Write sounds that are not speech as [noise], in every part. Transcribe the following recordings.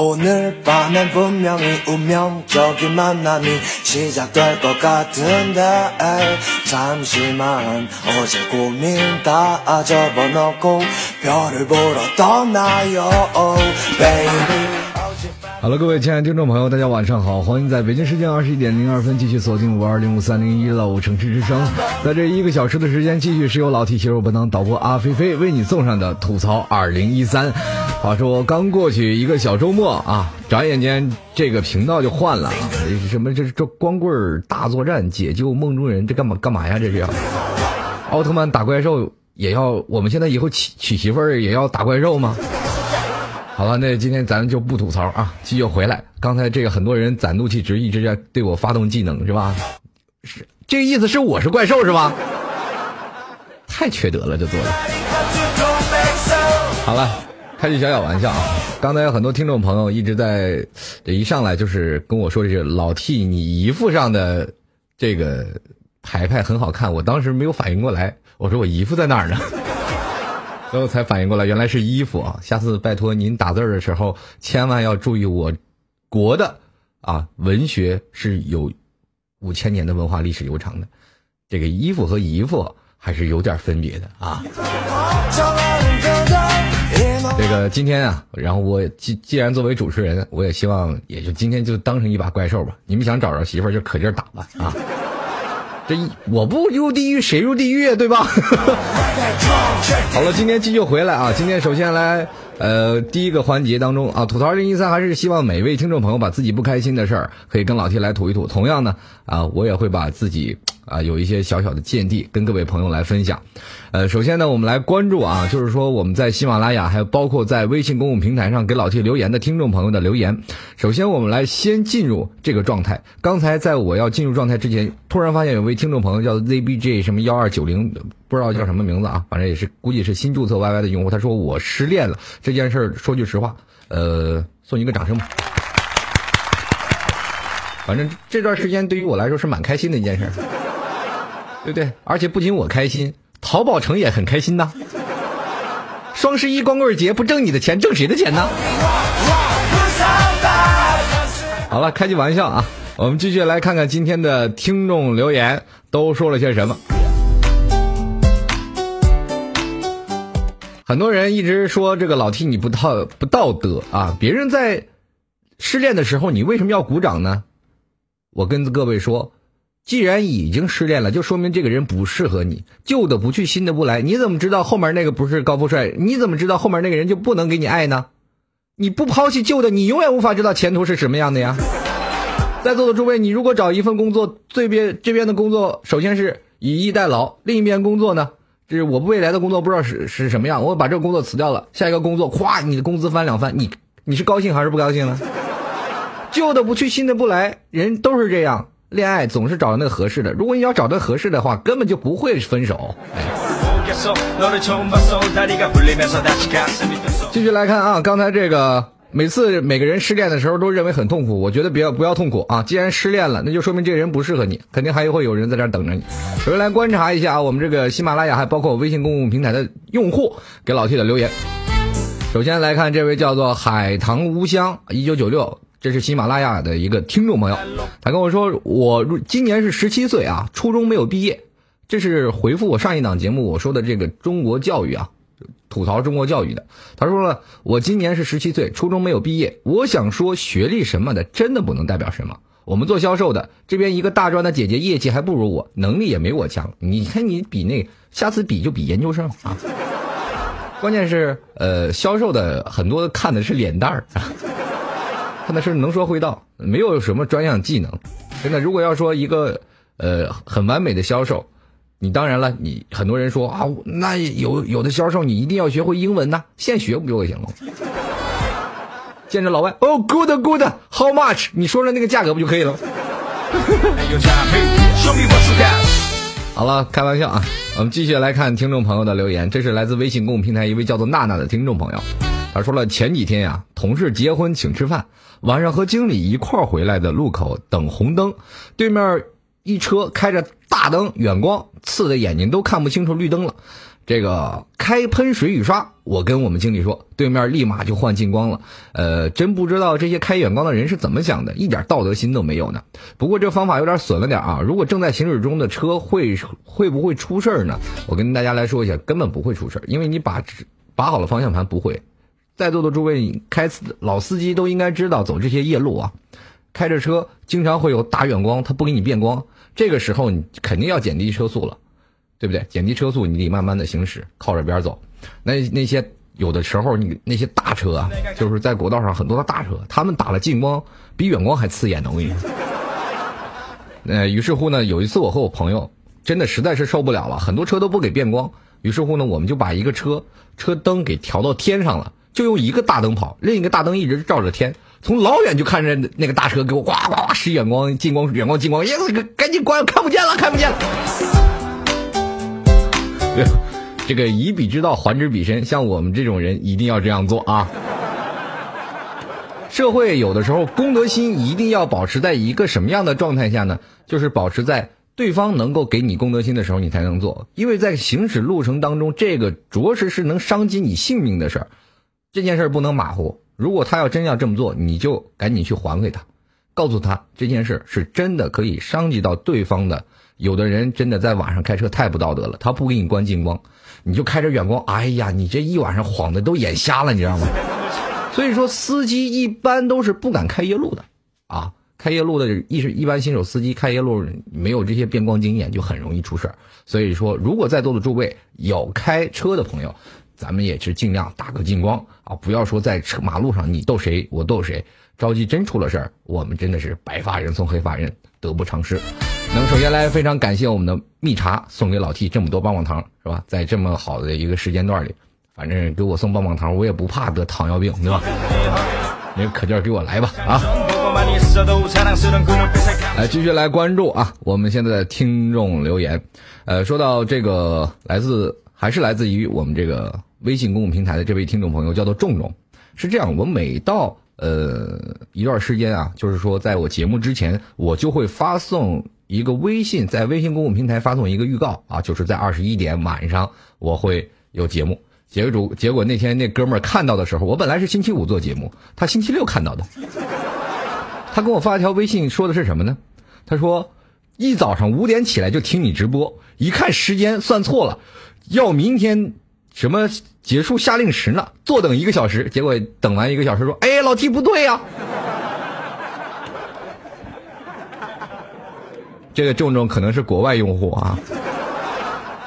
오늘 밤엔 분명히 운명적인 만남이 시작될 것 같은데 잠시만 어제 고민 다 접어놓고 별을 보러 떠나요 baby 好了，各位亲爱的听众朋友，大家晚上好，欢迎在北京时间二十一点零二分继续锁定五二零五三零一楼城市之声，在这一个小时的时间，继续是由老 T 携手本档导播阿菲菲为你送上的吐槽二零一三。 话说刚过去一个小周末啊，转眼间这个频道就换了，什么这是这光棍大作战解救梦中人，这干嘛干嘛呀？这是要奥特曼打怪兽也要，我们现在以后娶娶媳妇儿也要打怪兽吗？好了，那今天咱就不吐槽啊，继续回来。刚才这个很多人攒怒气值，一直在对我发动技能，是吧？是这个意思是我是怪兽是吧？太缺德了，这做的。好了，开句小小玩笑啊。刚才有很多听众朋友一直在这一上来就是跟我说，这是老 T 你姨父上的这个牌牌很好看，我当时没有反应过来，我说我姨父在哪儿呢？最后才反应过来，原来是衣服啊！下次拜托您打字的时候，千万要注意我国的啊文学是有五千年的文化历史悠长的，这个衣服和姨父还是有点分别的啊。这个今天啊，然后我既既然作为主持人，我也希望也就今天就当成一把怪兽吧。你们想找着媳妇儿就可劲儿打吧啊！[laughs] 这一我不入地狱谁入地狱对吧？[laughs] 好了，今天继续回来啊！今天首先来呃第一个环节当中啊，吐槽二零一三还是希望每位听众朋友把自己不开心的事儿可以跟老 T 来吐一吐。同样呢啊，我也会把自己啊有一些小小的见地跟各位朋友来分享。呃，首先呢，我们来关注啊，就是说我们在喜马拉雅还有包括在微信公共平台上给老 T 留言的听众朋友的留言。首先，我们来先进入这个状态。刚才在我要进入状态之前，突然发现有位听众朋友叫 ZBJ 什么幺二九零，不知道叫什么名字啊，反正也是估计是新注册 YY 的用户。他说我失恋了这件事儿，说句实话，呃，送你一个掌声吧。反正这段时间对于我来说是蛮开心的一件事，对对？而且不仅我开心。淘宝城也很开心呐！双十一光棍节不挣你的钱，挣谁的钱呢？好了，开句玩笑啊，我们继续来看看今天的听众留言都说了些什么。很多人一直说这个老 T 你不道不道德啊！别人在失恋的时候，你为什么要鼓掌呢？我跟各位说。既然已经失恋了，就说明这个人不适合你，旧的不去，新的不来。你怎么知道后面那个不是高富帅？你怎么知道后面那个人就不能给你爱呢？你不抛弃旧的，你永远无法知道前途是什么样的呀。在座的诸位，你如果找一份工作，这边这边的工作首先是以逸待劳，另一边工作呢，这是我未来的工作不知道是是什么样，我把这个工作辞掉了，下一个工作，咵，你的工资翻两番，你你是高兴还是不高兴呢？旧的不去，新的不来，人都是这样。恋爱总是找那个合适的，如果你要找到合适的话，根本就不会分手。继续来看啊，刚才这个每次每个人失恋的时候都认为很痛苦，我觉得不要不要痛苦啊！既然失恋了，那就说明这个人不适合你，肯定还会有人在这等着你。首先来观察一下啊，我们这个喜马拉雅还包括微信公共平台的用户给老 T 的留言。首先来看这位叫做海棠无香一九九六。这是喜马拉雅的一个听众朋友，他跟我说，我今年是十七岁啊，初中没有毕业。这是回复我上一档节目我说的这个中国教育啊，吐槽中国教育的。他说了，我今年是十七岁，初中没有毕业。我想说，学历什么的真的不能代表什么。我们做销售的这边一个大专的姐姐业绩还不如我，能力也没我强。你看你比那，下次比就比研究生啊。[laughs] 关键是呃，销售的很多看的是脸蛋儿，他的是能说会道，没有什么专项技能。真的，如果要说一个呃很完美的销售，你当然了，你很多人说啊，那有有的销售你一定要学会英文呐，现学不就行了？见着老外，哦，good good，how much？你说说那个价格不就可以了吗？[laughs] 好了，开玩笑啊！我们继续来看听众朋友的留言，这是来自微信公众平台一位叫做娜娜的听众朋友，他说了前几天呀，同事结婚请吃饭，晚上和经理一块儿回来的路口等红灯，对面一车开着大灯，远光刺的眼睛都看不清楚绿灯了。这个开喷水雨刷，我跟我们经理说，对面立马就换近光了。呃，真不知道这些开远光的人是怎么想的，一点道德心都没有呢。不过这方法有点损了点啊。如果正在行驶中的车会会不会出事呢？我跟大家来说一下，根本不会出事因为你把把好了方向盘不会。在座的诸位开老司机都应该知道，走这些夜路啊，开着车经常会有大远光，他不给你变光，这个时候你肯定要减低车速了。对不对？减低车速，你得慢慢的行驶，靠着边走。那那些有的时候，你那些大车啊，就是在国道上很多的大车，他们打了近光，比远光还刺眼呢。我跟你说。呃，于是乎呢，有一次我和我朋友真的实在是受不了了，很多车都不给变光。于是乎呢，我们就把一个车车灯给调到天上了，就用一个大灯跑，另一个大灯一直照着天，从老远就看着那个大车给我呱呱呱使远光、近光、远光、近光，耶，赶紧关，看不见了，看不见了。[laughs] 这个以彼之道还之彼身，像我们这种人一定要这样做啊！[laughs] 社会有的时候公德心一定要保持在一个什么样的状态下呢？就是保持在对方能够给你公德心的时候，你才能做。因为在行驶路程当中，这个着实是能伤及你性命的事儿，这件事不能马虎。如果他要真要这么做，你就赶紧去还给他，告诉他这件事是真的可以伤及到对方的。有的人真的在晚上开车太不道德了，他不给你关近光，你就开着远光，哎呀，你这一晚上晃的都眼瞎了，你知道吗？[laughs] 所以说，司机一般都是不敢开夜路的，啊，开夜路的一是一般新手司机开夜路没有这些变光经验，就很容易出事儿。所以说，如果在座的诸位有开车的朋友，咱们也是尽量打个近光啊，不要说在车马路上你斗谁我斗谁，着急真出了事儿，我们真的是白发人送黑发人，得不偿失。那么首先来非常感谢我们的蜜茶送给老 T 这么多棒棒糖是吧？在这么好的一个时间段里，反正给我送棒棒糖，我也不怕得糖尿病对吧？[laughs] 那个可劲儿给我来吧啊！来继续来关注啊！我们现在的听众留言，呃，说到这个来自还是来自于我们这个微信公共平台的这位听众朋友叫做仲仲，是这样，我每到呃一段时间啊，就是说在我节目之前，我就会发送。一个微信在微信公共平台发送一个预告啊，就是在二十一点晚上我会有节目。结果结果那天那哥们儿看到的时候，我本来是星期五做节目，他星期六看到的。他给我发一条微信，说的是什么呢？他说一早上五点起来就听你直播，一看时间算错了，要明天什么结束下令时呢？坐等一个小时，结果等完一个小时说，哎，老 T 不对呀。[laughs] 这个重重可能是国外用户啊，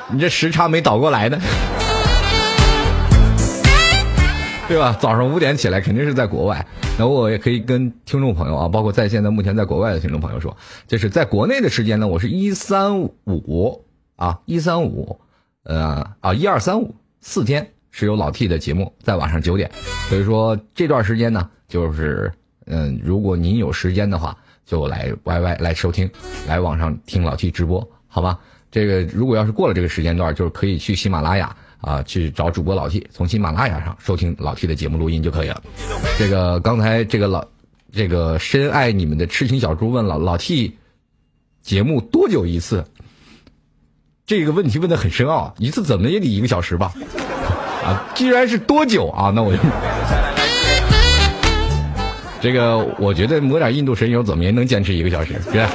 你这时差没倒过来呢，[laughs] 对吧？早上五点起来肯定是在国外，那我也可以跟听众朋友啊，包括在线的目前在国外的听众朋友说，就是在国内的时间呢，我是一三五啊，一三五，呃啊一二三五四天是有老 T 的节目在晚上九点，所以说这段时间呢，就是嗯，如果您有时间的话。就来 Y Y 来收听，来网上听老 T 直播，好吧？这个如果要是过了这个时间段，就是可以去喜马拉雅啊，去找主播老 T，从喜马拉雅上收听老 T 的节目录音就可以了。这个刚才这个老这个深爱你们的痴情小猪问了老 T，节目多久一次？这个问题问的很深奥，一次怎么也得一个小时吧？啊，既然是多久啊，那我就。[laughs] 这个我觉得抹点印度神油怎么也能坚持一个小时，对吧？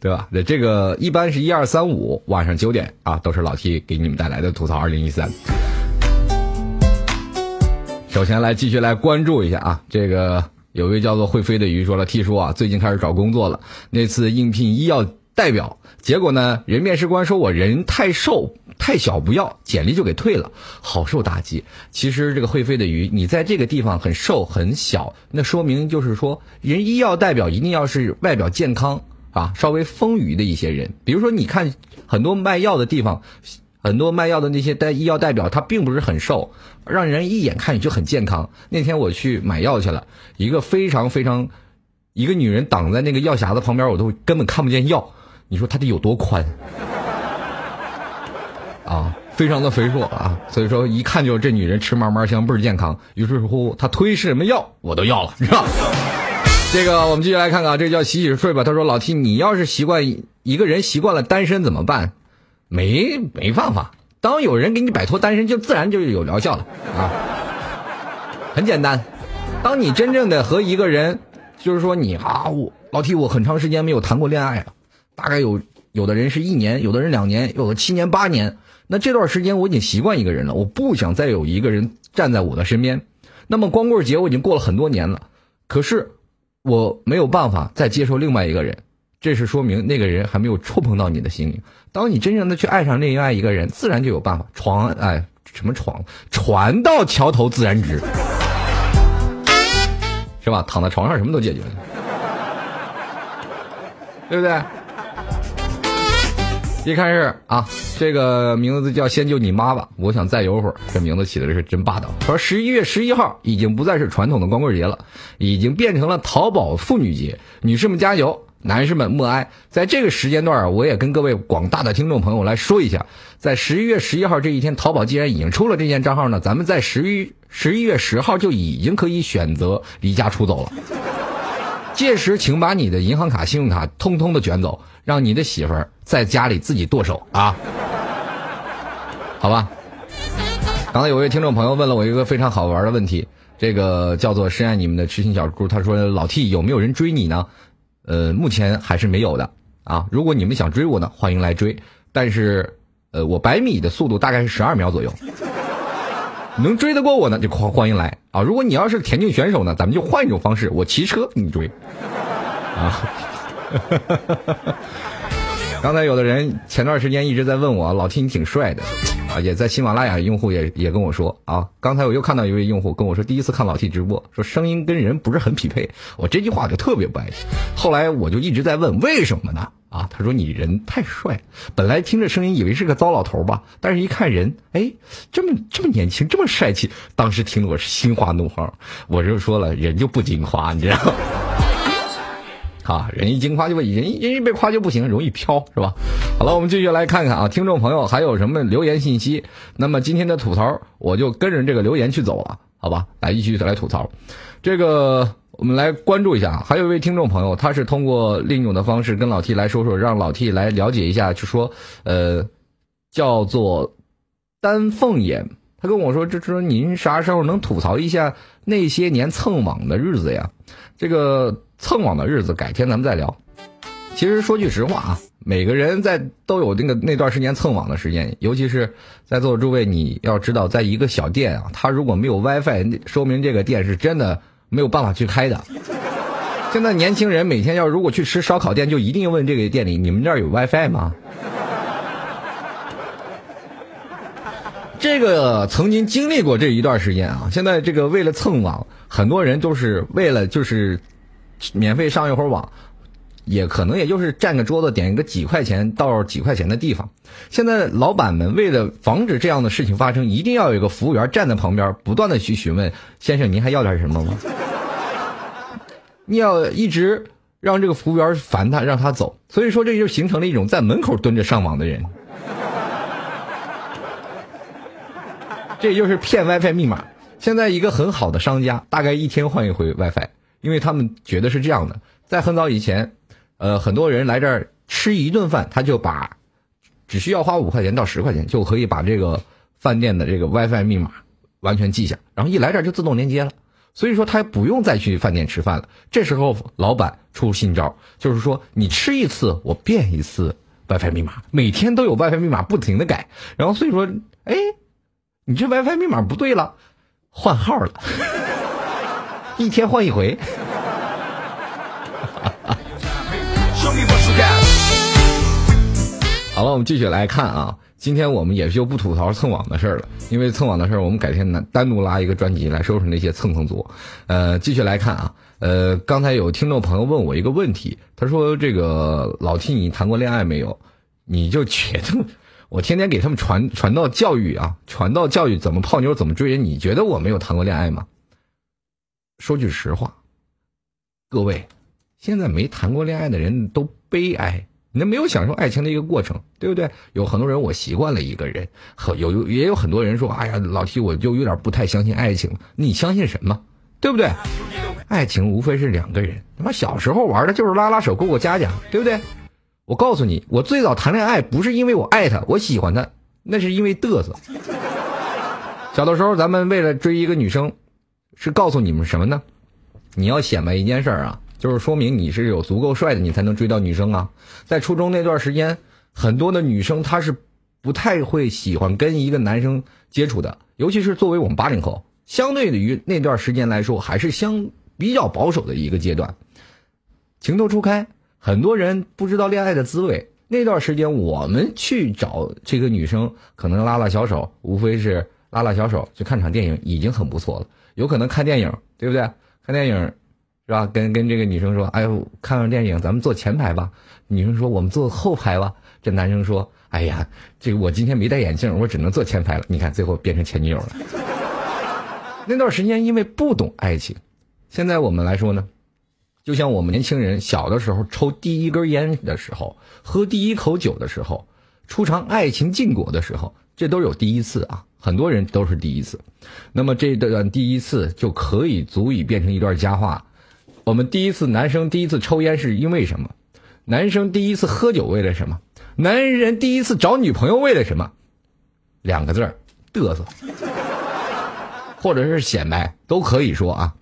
对吧？那这个一般是一二三五晚上九点啊，都是老 T 给你们带来的吐槽二零一三。首先来继续来关注一下啊，这个有位叫做会飞的鱼说了，T 叔啊，最近开始找工作了，那次应聘医药代表，结果呢，人面试官说我人太瘦太小不要，简历就给退了，好受打击。其实这个会飞的鱼，你在这个地方很瘦很小，那说明就是说，人医药代表一定要是外表健康啊，稍微丰腴的一些人。比如说，你看很多卖药的地方，很多卖药的那些代医药代表，他并不是很瘦，让人一眼看你就很健康。那天我去买药去了，一个非常非常，一个女人挡在那个药匣子旁边，我都根本看不见药。你说他得有多宽 [laughs] 啊？非常的肥硕啊，所以说一看就这女人吃嘛嘛香，倍儿健康。于是乎，她推是什么药我都要了，是吧？这个我们继续来看看，这叫洗洗睡吧。他说：“老 T，你要是习惯一个人习惯了单身怎么办？没没办法，当有人给你摆脱单身，就自然就有疗效了啊。很简单，当你真正的和一个人，就是说你啊，我老铁我很长时间没有谈过恋爱了。”大概有有的人是一年，有的人两年，有的七年八年。那这段时间我已经习惯一个人了，我不想再有一个人站在我的身边。那么光棍节我已经过了很多年了，可是我没有办法再接受另外一个人，这是说明那个人还没有触碰到你的心灵。当你真正的去爱上另外一个人，自然就有办法。床哎，什么床？船到桥头自然直，是吧？躺在床上什么都解决了，对不对？一开始啊，这个名字叫先救你妈吧。我想再游会儿，这名字起的是真霸道。说十一月十一号已经不再是传统的光棍节了，已经变成了淘宝妇女节。女士们加油，男士们默哀。在这个时间段啊，我也跟各位广大的听众朋友来说一下，在十一月十一号这一天，淘宝既然已经出了这件账号呢，咱们在十一十一月十号就已经可以选择离家出走了。届时，请把你的银行卡、信用卡通通的卷走，让你的媳妇儿在家里自己剁手啊！好吧。刚才有位听众朋友问了我一个非常好玩的问题，这个叫做“深爱你们的痴心小猪”，他说：“老 T 有没有人追你呢？”呃，目前还是没有的啊。如果你们想追我呢，欢迎来追。但是，呃，我百米的速度大概是十二秒左右。能追得过我呢，就欢欢迎来啊！如果你要是田径选手呢，咱们就换一种方式，我骑车你追，啊！刚才有的人前段时间一直在问我，老 T 你挺帅的啊，也在喜马拉雅用户也也跟我说啊，刚才我又看到一位用户跟我说，第一次看老 T 直播，说声音跟人不是很匹配，我这句话就特别不爱听。后来我就一直在问，为什么呢？啊，他说你人太帅，本来听着声音以为是个糟老头吧，但是一看人，哎，这么这么年轻，这么帅气，当时听得我是心花怒放。我就说了，人就不经夸，你知道？啊，人一经夸就不人，人一被夸就不行，容易飘，是吧？好了，我们继续来看看啊，听众朋友还有什么留言信息？那么今天的吐槽，我就跟着这个留言去走了，好吧？来，继续来吐槽，这个。我们来关注一下啊，还有一位听众朋友，他是通过另一种的方式跟老 T 来说说，让老 T 来了解一下，就说，呃，叫做丹凤眼，他跟我说，这说您啥时候能吐槽一下那些年蹭网的日子呀？这个蹭网的日子，改天咱们再聊。其实说句实话啊，每个人在都有那个那段时间蹭网的时间，尤其是在座的诸位，你要知道，在一个小店啊，他如果没有 WiFi，说明这个店是真的。没有办法去开的。现在年轻人每天要如果去吃烧烤店，就一定问这个店里：你们这儿有 WiFi 吗？这个曾经经历过这一段时间啊。现在这个为了蹭网，很多人都是为了就是免费上一会儿网，也可能也就是占个桌子，点一个几块钱到几块钱的地方。现在老板们为了防止这样的事情发生，一定要有一个服务员站在旁边，不断的去询问：先生，您还要点什么吗？[laughs] 你要一直让这个服务员烦他，让他走，所以说这就形成了一种在门口蹲着上网的人，这就是骗 WiFi 密码。现在一个很好的商家，大概一天换一回 WiFi，因为他们觉得是这样的。在很早以前，呃，很多人来这儿吃一顿饭，他就把只需要花五块钱到十块钱就可以把这个饭店的这个 WiFi 密码完全记下，然后一来这儿就自动连接了。所以说他不用再去饭店吃饭了。这时候老板出新招，就是说你吃一次我变一次 WiFi 密码，每天都有 WiFi 密码不停的改。然后所以说，哎，你这 WiFi 密码不对了，换号了。一天换一回。[laughs] 好了，我们继续来看啊。今天我们也就不吐槽蹭网的事儿了，因为蹭网的事儿，我们改天单单独拉一个专辑来收拾那些蹭蹭族。呃，继续来看啊。呃，刚才有听众朋友问我一个问题，他说：“这个老 T，你谈过恋爱没有？你就觉得我天天给他们传传道教育啊，传道教育怎么泡妞，怎么追人？你觉得我没有谈过恋爱吗？”说句实话，各位，现在没谈过恋爱的人都悲哀。你没有享受爱情的一个过程，对不对？有很多人我习惯了一个人，和有也有很多人说，哎呀，老提我就有点不太相信爱情。你相信什么？对不对？爱情无非是两个人，他妈小时候玩的就是拉拉手、过过家家，对不对？我告诉你，我最早谈恋爱不是因为我爱他，我喜欢他，那是因为嘚瑟。小的时候，咱们为了追一个女生，是告诉你们什么呢？你要显摆一件事儿啊。就是说明你是有足够帅的，你才能追到女生啊！在初中那段时间，很多的女生她是不太会喜欢跟一个男生接触的，尤其是作为我们八零后，相对于那段时间来说，还是相比较保守的一个阶段。情窦初开，很多人不知道恋爱的滋味。那段时间，我们去找这个女生，可能拉拉小手，无非是拉拉小手去看场电影，已经很不错了。有可能看电影，对不对？看电影。是吧？跟跟这个女生说，哎呦，看完电影咱们坐前排吧。女生说我们坐后排吧。这男生说，哎呀，这个我今天没戴眼镜，我只能坐前排了。你看，最后变成前女友了。[laughs] 那段时间因为不懂爱情，现在我们来说呢，就像我们年轻人小的时候抽第一根烟的时候，喝第一口酒的时候，初尝爱情禁果的时候，这都有第一次啊。很多人都是第一次，那么这段第一次就可以足以变成一段佳话。我们第一次男生第一次抽烟是因为什么？男生第一次喝酒为了什么？男人第一次找女朋友为了什么？两个字儿，嘚瑟，或者是显摆都可以说啊。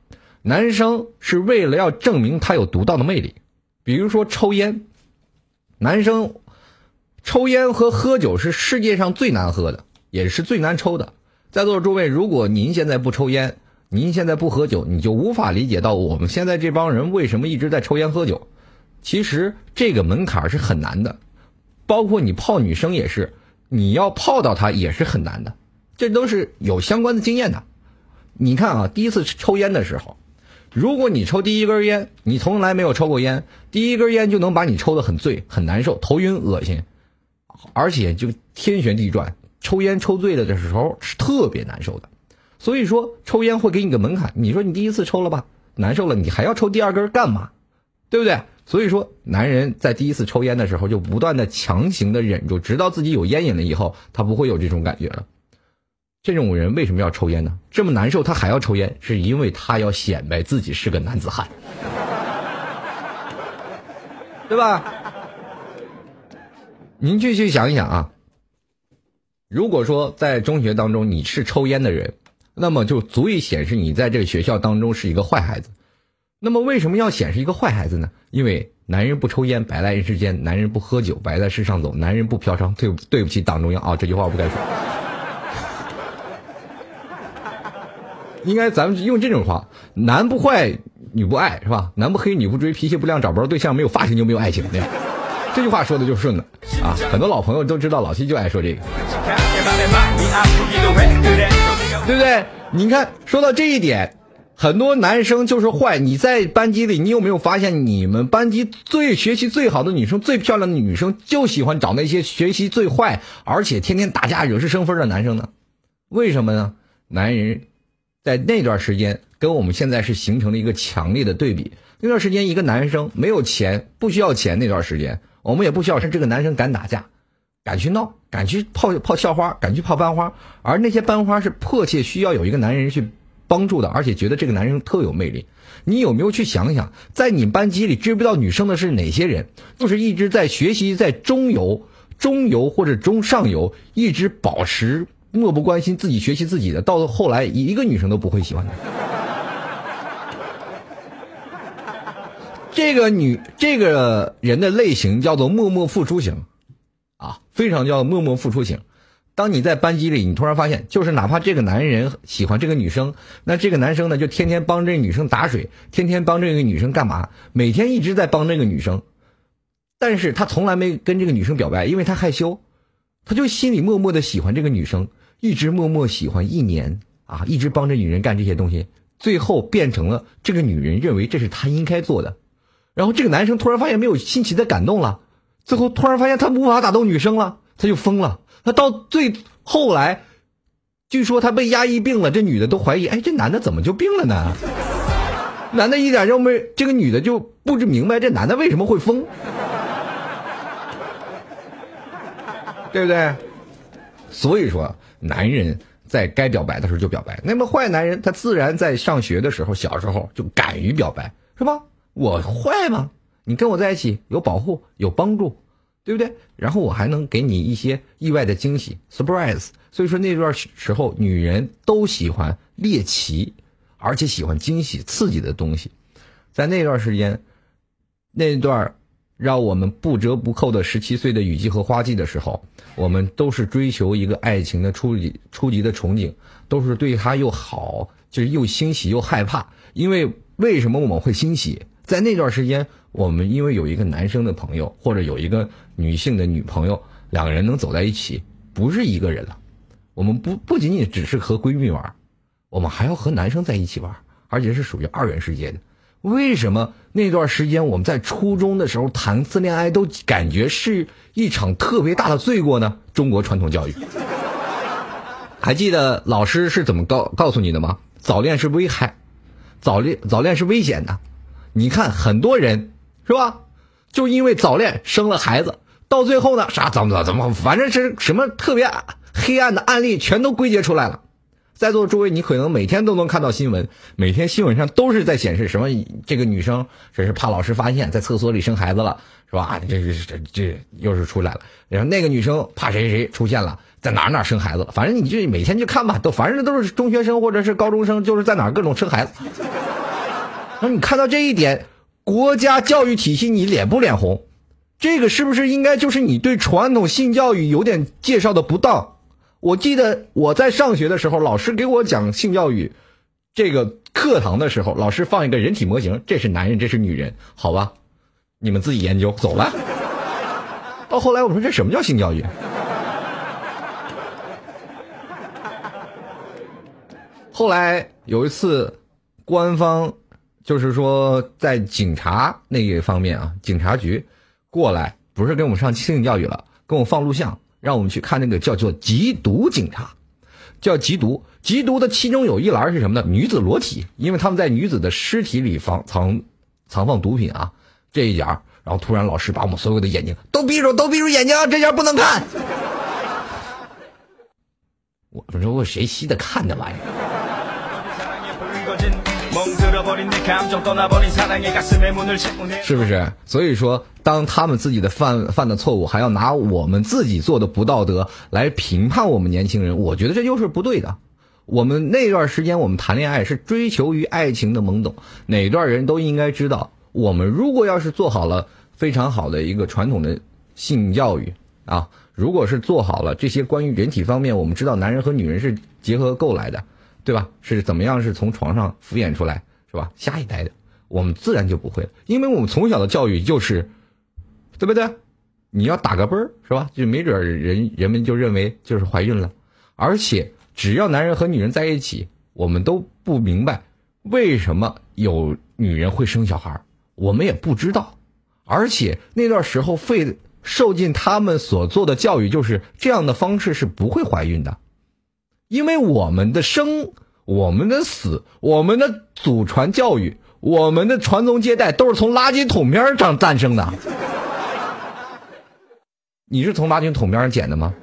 男生是为了要证明他有独到的魅力，比如说抽烟。男生抽烟和喝酒是世界上最难喝的，也是最难抽的。在座的诸位，如果您现在不抽烟，您现在不喝酒，你就无法理解到我们现在这帮人为什么一直在抽烟喝酒。其实这个门槛是很难的，包括你泡女生也是，你要泡到她也是很难的，这都是有相关的经验的。你看啊，第一次抽烟的时候，如果你抽第一根烟，你从来没有抽过烟，第一根烟就能把你抽得很醉、很难受、头晕、恶心，而且就天旋地转。抽烟抽醉了的时候是特别难受的。所以说，抽烟会给你个门槛。你说你第一次抽了吧，难受了，你还要抽第二根干嘛？对不对？所以说，男人在第一次抽烟的时候，就不断的强行的忍住，直到自己有烟瘾了以后，他不会有这种感觉了。这种人为什么要抽烟呢？这么难受，他还要抽烟，是因为他要显摆自己是个男子汉，[laughs] 对吧？您继续想一想啊，如果说在中学当中你是抽烟的人。那么就足以显示你在这个学校当中是一个坏孩子。那么为什么要显示一个坏孩子呢？因为男人不抽烟，白来人世间；男人不喝酒，白在世上走；男人不嫖娼，对对不起党中央啊！这句话我不该说。[laughs] 应该咱们用这种话：男不坏，女不爱，是吧？男不黑，女不追，脾气不亮，找不着对象，没有发型就没有爱情。这句话说的就顺了啊！很多老朋友都知道，老七就爱说这个。对不对？你看，说到这一点，很多男生就是坏。你在班级里，你有没有发现，你们班级最学习最好的女生、最漂亮的女生，就喜欢找那些学习最坏，而且天天打架、惹是生非的男生呢？为什么呢？男人在那段时间跟我们现在是形成了一个强烈的对比。那段时间，一个男生没有钱，不需要钱。那段时间，我们也不需要是这个男生敢打架。敢去闹，敢去泡泡校花，敢去泡班花，而那些班花是迫切需要有一个男人去帮助的，而且觉得这个男人特有魅力。你有没有去想想，在你班级里追不到女生的是哪些人？就是一直在学习，在中游、中游或者中上游，一直保持漠不关心自己学习自己的，到后来一个女生都不会喜欢他。这个女这个人的类型叫做默默付出型。啊，非常叫默默付出型，当你在班级里，你突然发现，就是哪怕这个男人喜欢这个女生，那这个男生呢，就天天帮这个女生打水，天天帮这个女生干嘛？每天一直在帮这个女生，但是他从来没跟这个女生表白，因为他害羞，他就心里默默的喜欢这个女生，一直默默喜欢一年啊，一直帮着女人干这些东西，最后变成了这个女人认为这是他应该做的，然后这个男生突然发现没有新奇的感动了，最后突然发现他无法打动女生了，他就疯了。他到最后来，据说他被压抑病了，这女的都怀疑，哎，这男的怎么就病了呢？男的一点都没，这个女的就不知明白这男的为什么会疯，[laughs] 对不对？所以说，男人在该表白的时候就表白。那么坏男人，他自然在上学的时候，小时候就敢于表白，是吧？我坏吗？你跟我在一起有保护，有帮助。对不对？然后我还能给你一些意外的惊喜，surprise。所以说那段时候，女人都喜欢猎奇，而且喜欢惊喜、刺激的东西。在那段时间，那段让我们不折不扣的十七岁的雨季和花季的时候，我们都是追求一个爱情的初级、初级的憧憬，都是对他又好，就是又欣喜又害怕。因为为什么我们会欣喜？在那段时间，我们因为有一个男生的朋友，或者有一个女性的女朋友，两个人能走在一起，不是一个人了。我们不不仅仅只是和闺蜜玩，我们还要和男生在一起玩，而且是属于二元世界的。为什么那段时间我们在初中的时候谈次恋爱都感觉是一场特别大的罪过呢？中国传统教育，[laughs] 还记得老师是怎么告告诉你的吗？早恋是危害，早恋早恋是危险的。你看很多人是吧？就因为早恋生了孩子，到最后呢，啥怎么怎么，反正是什么特别黑暗的案例全都归结出来了。在座诸位，你可能每天都能看到新闻，每天新闻上都是在显示什么这个女生这是怕老师发现，在厕所里生孩子了，是吧？这这这这又是出来了。然后那个女生怕谁谁出现了，在哪哪生孩子了，反正你就每天去看吧，都反正都是中学生或者是高中生，就是在哪各种生孩子。那你看到这一点，国家教育体系你脸不脸红？这个是不是应该就是你对传统性教育有点介绍的不当？我记得我在上学的时候，老师给我讲性教育这个课堂的时候，老师放一个人体模型，这是男人，这是女人，好吧？你们自己研究，走了。到后来我说这什么叫性教育？后来有一次，官方。就是说，在警察那一方面啊，警察局过来不是给我们上性教育了，给我们放录像，让我们去看那个叫做缉毒警察，叫缉毒。缉毒的其中有一栏是什么呢？女子裸体，因为他们在女子的尸体里放藏藏放毒品啊，这一点然后突然老师把我们所有的眼睛都闭住，都闭住眼睛，这点不能看。[laughs] 我不说我谁稀得看那玩意儿？[laughs] [laughs] 是不是？所以说，当他们自己的犯犯的错误，还要拿我们自己做的不道德来评判我们年轻人，我觉得这就是不对的。我们那段时间，我们谈恋爱是追求于爱情的懵懂，哪段人都应该知道，我们如果要是做好了非常好的一个传统的性教育啊，如果是做好了这些关于人体方面，我们知道男人和女人是结合够来的。对吧？是怎么样？是从床上敷衍出来，是吧？下一代的，我们自然就不会了，因为我们从小的教育就是，对不对？你要打个啵儿，是吧？就没准人人们就认为就是怀孕了，而且只要男人和女人在一起，我们都不明白为什么有女人会生小孩，我们也不知道，而且那段时候费受尽他们所做的教育，就是这样的方式是不会怀孕的。因为我们的生、我们的死、我们的祖传教育、我们的传宗接代，都是从垃圾桶边上诞生的。你是从垃圾桶边上捡的吗？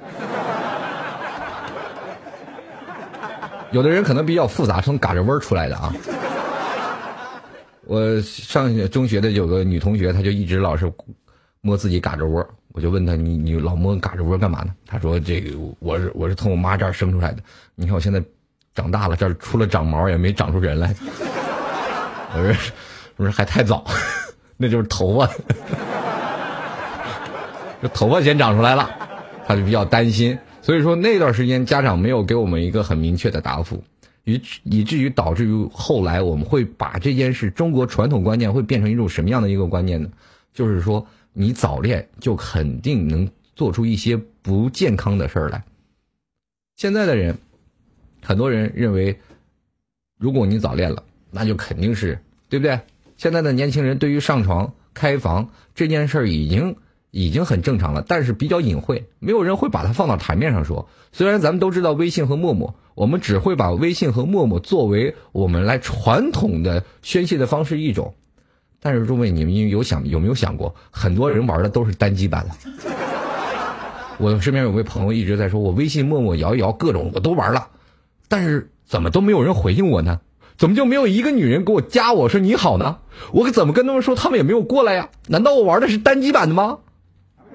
有的人可能比较复杂，从嘎吱窝出来的啊。我上中学的有个女同学，她就一直老是摸自己嘎吱窝。我就问他，你你老摸嘎吱窝干嘛呢？他说：“这个我是我是从我妈这儿生出来的。你看我现在长大了，这儿除了长毛也没长出人来。[laughs] ”我说：“我说还太早，那就是头发，这头发先长出来了。”他就比较担心所以说那段时间家长没有给我们一个很明确的答复，以以至于导致于后来我们会把这件事中国传统观念会变成一种什么样的一个观念呢？就是说你早恋就肯定能做出一些不健康的事儿来。现在的人，很多人认为，如果你早恋了，那就肯定是对不对？现在的年轻人对于上床开房这件事儿已经已经很正常了，但是比较隐晦，没有人会把它放到台面上说。虽然咱们都知道微信和陌陌，我们只会把微信和陌陌作为我们来传统的宣泄的方式一种，但是诸位，你们有想有没有想过，很多人玩的都是单机版的。[laughs] 我身边有位朋友一直在说，我微信、陌陌、摇一摇各种我都玩了，但是怎么都没有人回应我呢？怎么就没有一个女人给我加我说你好呢？我怎么跟他们说，他们也没有过来呀？难道我玩的是单机版的吗？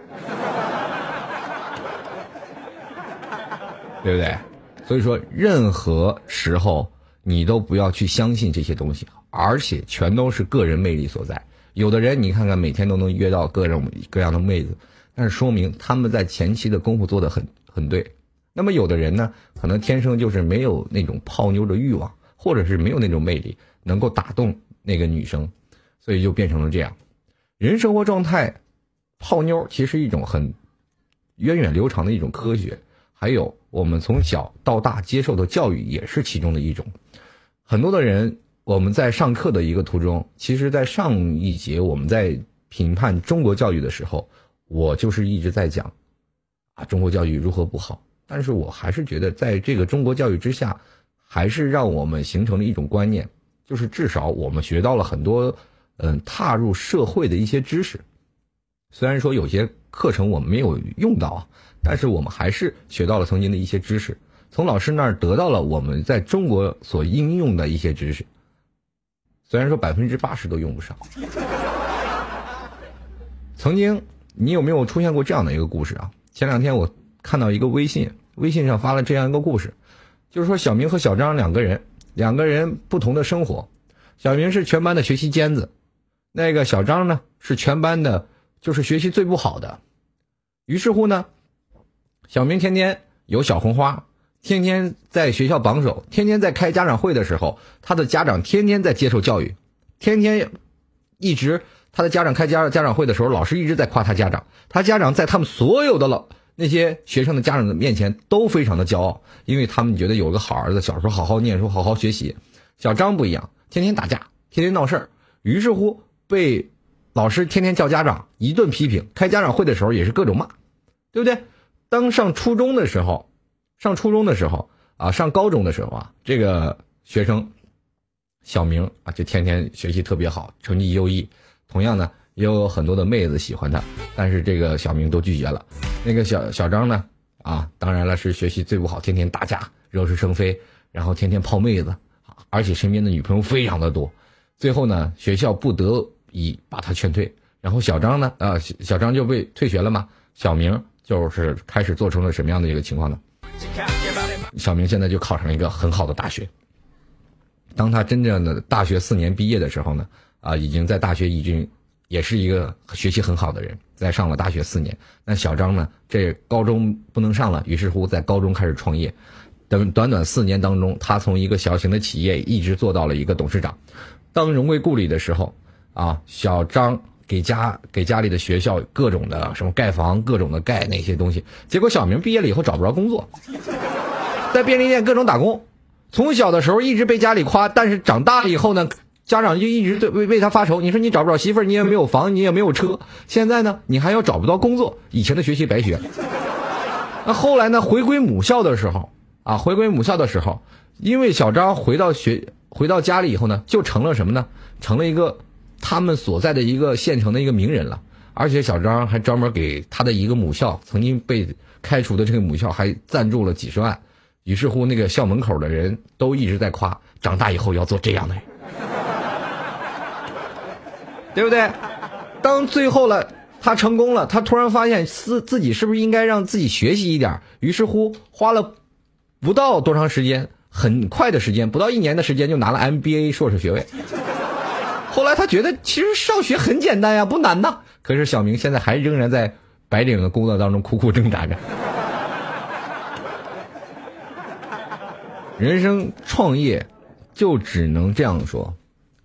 [laughs] 对不对？所以说，任何时候你都不要去相信这些东西，而且全都是个人魅力所在。有的人你看看，每天都能约到各种各样的妹子。但是说明他们在前期的功夫做的很很对，那么有的人呢，可能天生就是没有那种泡妞的欲望，或者是没有那种魅力能够打动那个女生，所以就变成了这样。人生活状态，泡妞其实一种很源远流长的一种科学，还有我们从小到大接受的教育也是其中的一种。很多的人我们在上课的一个途中，其实在上一节我们在评判中国教育的时候。我就是一直在讲，啊，中国教育如何不好？但是我还是觉得，在这个中国教育之下，还是让我们形成了一种观念，就是至少我们学到了很多，嗯，踏入社会的一些知识。虽然说有些课程我们没有用到啊，但是我们还是学到了曾经的一些知识，从老师那儿得到了我们在中国所应用的一些知识。虽然说百分之八十都用不上，曾经。你有没有出现过这样的一个故事啊？前两天我看到一个微信，微信上发了这样一个故事，就是说小明和小张两个人，两个人不同的生活。小明是全班的学习尖子，那个小张呢是全班的，就是学习最不好的。于是乎呢，小明天天有小红花，天天在学校榜首，天天在开家长会的时候，他的家长天天在接受教育，天天一直。他的家长开家家长会的时候，老师一直在夸他家长。他家长在他们所有的老那些学生的家长的面前都非常的骄傲，因为他们觉得有个好儿子，小时候好好念书，好好学习。小张不一样，天天打架，天天闹事儿，于是乎被老师天天叫家长，一顿批评。开家长会的时候也是各种骂，对不对？当上初中的时候，上初中的时候啊，上高中的时候啊，这个学生小明啊，就天天学习特别好，成绩优异。同样呢，也有很多的妹子喜欢他，但是这个小明都拒绝了。那个小小张呢，啊，当然了，是学习最不好，天天打架，惹是生非，然后天天泡妹子，而且身边的女朋友非常的多。最后呢，学校不得已把他劝退，然后小张呢，啊，小张就被退学了嘛。小明就是开始做成了什么样的一个情况呢？小明现在就考上了一个很好的大学。当他真正的大学四年毕业的时候呢？啊，已经在大学已经也是一个学习很好的人，在上了大学四年。那小张呢，这高中不能上了，于是乎在高中开始创业。等短短四年当中，他从一个小型的企业一直做到了一个董事长。当荣归故里的时候，啊，小张给家给家里的学校各种的什么盖房，各种的盖那些东西。结果小明毕业了以后找不着工作，在便利店各种打工。从小的时候一直被家里夸，但是长大了以后呢？家长就一直对为为他发愁，你说你找不着媳妇儿，你也没有房，你也没有车，现在呢，你还要找不到工作，以前的学习白学。那后来呢，回归母校的时候啊，回归母校的时候，因为小张回到学回到家里以后呢，就成了什么呢？成了一个他们所在的一个县城的一个名人了。而且小张还专门给他的一个母校曾经被开除的这个母校还赞助了几十万。于是乎，那个校门口的人都一直在夸，长大以后要做这样的人。[laughs] 对不对？当最后了，他成功了，他突然发现自自己是不是应该让自己学习一点？于是乎，花了不到多长时间，很快的时间，不到一年的时间就拿了 MBA 硕士学位。后来他觉得其实上学很简单呀不难呐。可是小明现在还仍然在白领的工作当中苦苦挣扎着。人生创业就只能这样说。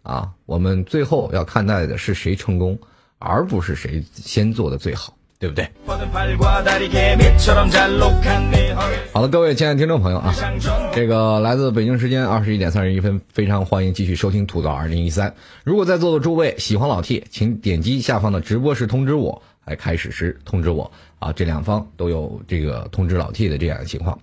啊我们最后要看待的是谁成功而不是谁先做的最好。对不对？好了，各位亲爱的听众朋友啊，这个来自北京时间二十一点三十一分，非常欢迎继续收听吐槽二零一三。如果在座的诸位喜欢老 T，请点击下方的直播时通知我，来开始时通知我啊，这两方都有这个通知老 T 的这样的情况。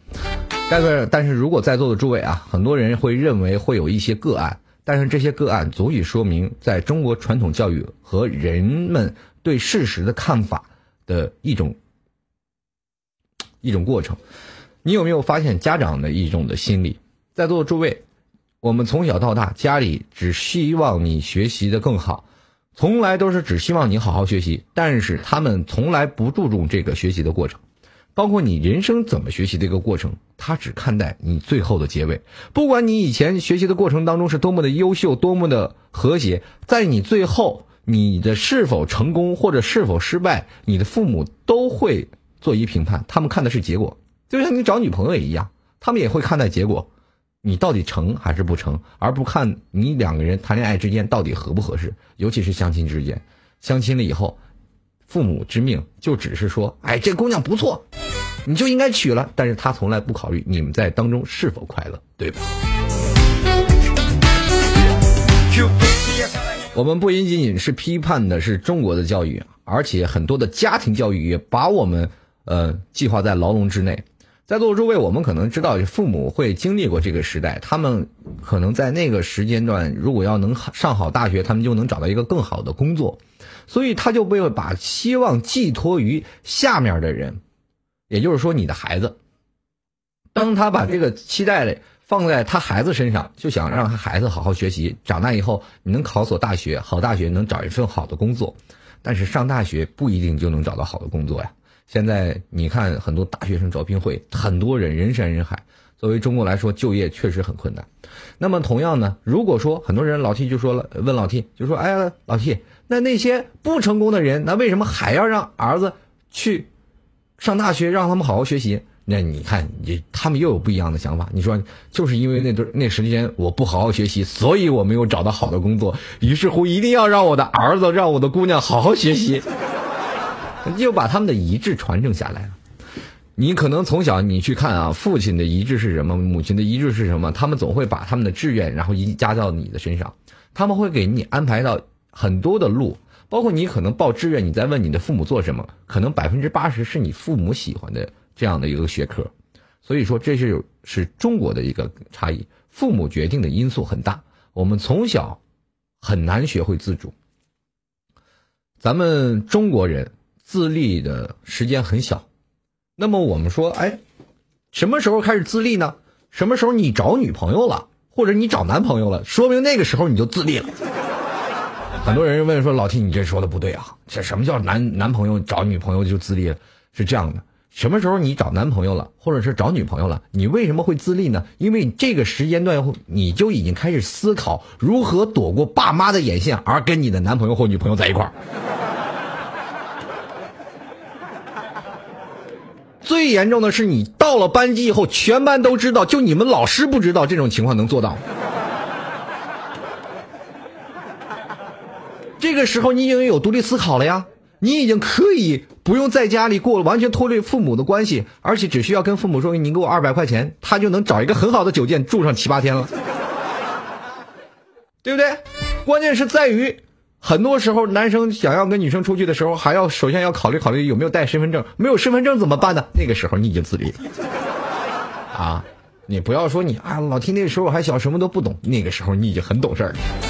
但是，但是如果在座的诸位啊，很多人会认为会有一些个案，但是这些个案足以说明，在中国传统教育和人们对事实的看法的一种一种过程。你有没有发现家长的一种的心理？在座的诸位，我们从小到大，家里只希望你学习的更好，从来都是只希望你好好学习，但是他们从来不注重这个学习的过程。包括你人生怎么学习的一个过程，他只看待你最后的结尾。不管你以前学习的过程当中是多么的优秀，多么的和谐，在你最后你的是否成功或者是否失败，你的父母都会做一评判。他们看的是结果，就像你找女朋友也一样，他们也会看待结果，你到底成还是不成，而不看你两个人谈恋爱之间到底合不合适。尤其是相亲之间，相亲了以后。父母之命就只是说，哎，这姑娘不错，你就应该娶了。但是他从来不考虑你们在当中是否快乐，对吧？我们不仅仅是批判的是中国的教育，而且很多的家庭教育也把我们呃计划在牢笼之内。在座的诸位，我们可能知道，父母会经历过这个时代，他们可能在那个时间段，如果要能上好大学，他们就能找到一个更好的工作。所以他就会把希望寄托于下面的人，也就是说你的孩子。当他把这个期待放在他孩子身上，就想让他孩子好好学习，长大以后你能考所大学，好大学能找一份好的工作。但是上大学不一定就能找到好的工作呀。现在你看很多大学生招聘会，很多人人山人海。作为中国来说，就业确实很困难。那么同样呢，如果说很多人老 T 就说了，问老 T 就说：“哎呀，老 T。”那那些不成功的人，那为什么还要让儿子去上大学，让他们好好学习？那你看，你他们又有不一样的想法。你说，就是因为那段那时间我不好好学习，所以我没有找到好的工作。于是乎，一定要让我的儿子，让我的姑娘好好学习，就把他们的遗志传承下来了。你可能从小你去看啊，父亲的遗志是什么，母亲的遗志是什么？他们总会把他们的志愿，然后一加到你的身上，他们会给你安排到。很多的路，包括你可能报志愿，你在问你的父母做什么，可能百分之八十是你父母喜欢的这样的一个学科，所以说这是是中国的一个差异，父母决定的因素很大，我们从小很难学会自主。咱们中国人自立的时间很小，那么我们说，哎，什么时候开始自立呢？什么时候你找女朋友了，或者你找男朋友了，说明那个时候你就自立了。很多人问说：“老 T，你这说的不对啊！这什么叫男男朋友找女朋友就自立了？是这样的，什么时候你找男朋友了，或者是找女朋友了，你为什么会自立呢？因为这个时间段后你就已经开始思考如何躲过爸妈的眼线，而跟你的男朋友或女朋友在一块儿。最严重的是，你到了班级以后，全班都知道，就你们老师不知道，这种情况能做到？”这个时候，你已经有独立思考了呀！你已经可以不用在家里过完全脱离父母的关系，而且只需要跟父母说：“你给我二百块钱，他就能找一个很好的酒店住上七八天了，[laughs] 对不对？”关键是在于，很多时候男生想要跟女生出去的时候，还要首先要考虑考虑有没有带身份证，没有身份证怎么办呢？那个时候你已经自立了啊！你不要说你啊，老听那时候还小，什么都不懂，那个时候你已经很懂事儿了。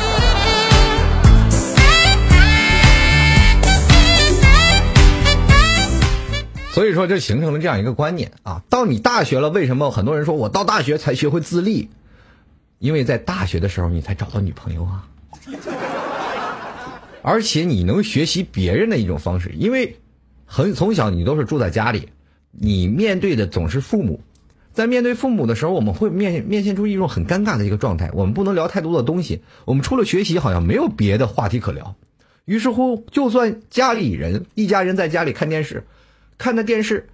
所以说，就形成了这样一个观念啊。到你大学了，为什么很多人说我到大学才学会自立？因为在大学的时候，你才找到女朋友啊。而且你能学习别人的一种方式，因为很从小你都是住在家里，你面对的总是父母。在面对父母的时候，我们会面面现出一种很尴尬的一个状态。我们不能聊太多的东西，我们除了学习，好像没有别的话题可聊。于是乎，就算家里人一家人在家里看电视。看的电视，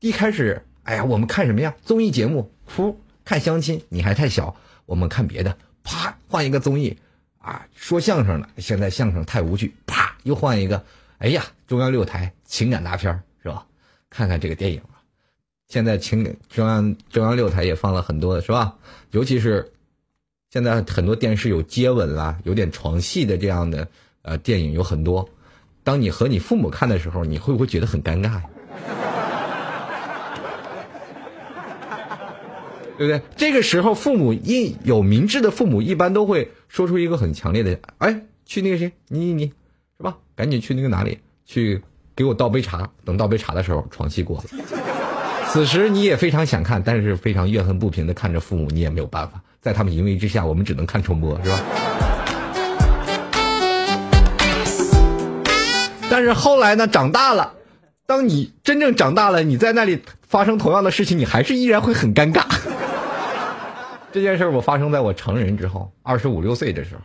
一开始，哎呀，我们看什么呀？综艺节目，噗，看相亲你还太小，我们看别的。啪，换一个综艺，啊，说相声的，现在相声太无趣。啪，又换一个，哎呀，中央六台情感大片是吧？看看这个电影吧。现在情中央中央六台也放了很多的是吧？尤其是现在很多电视有接吻啦，有点床戏的这样的呃电影有很多。当你和你父母看的时候，你会不会觉得很尴尬呀？[laughs] 对不对？这个时候，父母一有明智的父母，一般都会说出一个很强烈的：“哎，去那个谁，你你你，是吧？赶紧去那个哪里去，给我倒杯茶。等倒杯茶的时候，床戏过了。[laughs] 此时你也非常想看，但是非常怨恨不平的看着父母，你也没有办法，在他们淫威之下，我们只能看重播，是吧？但是后来呢，长大了，当你真正长大了，你在那里发生同样的事情，你还是依然会很尴尬。[laughs] 这件事我发生在我成人之后，二十五六岁的时候，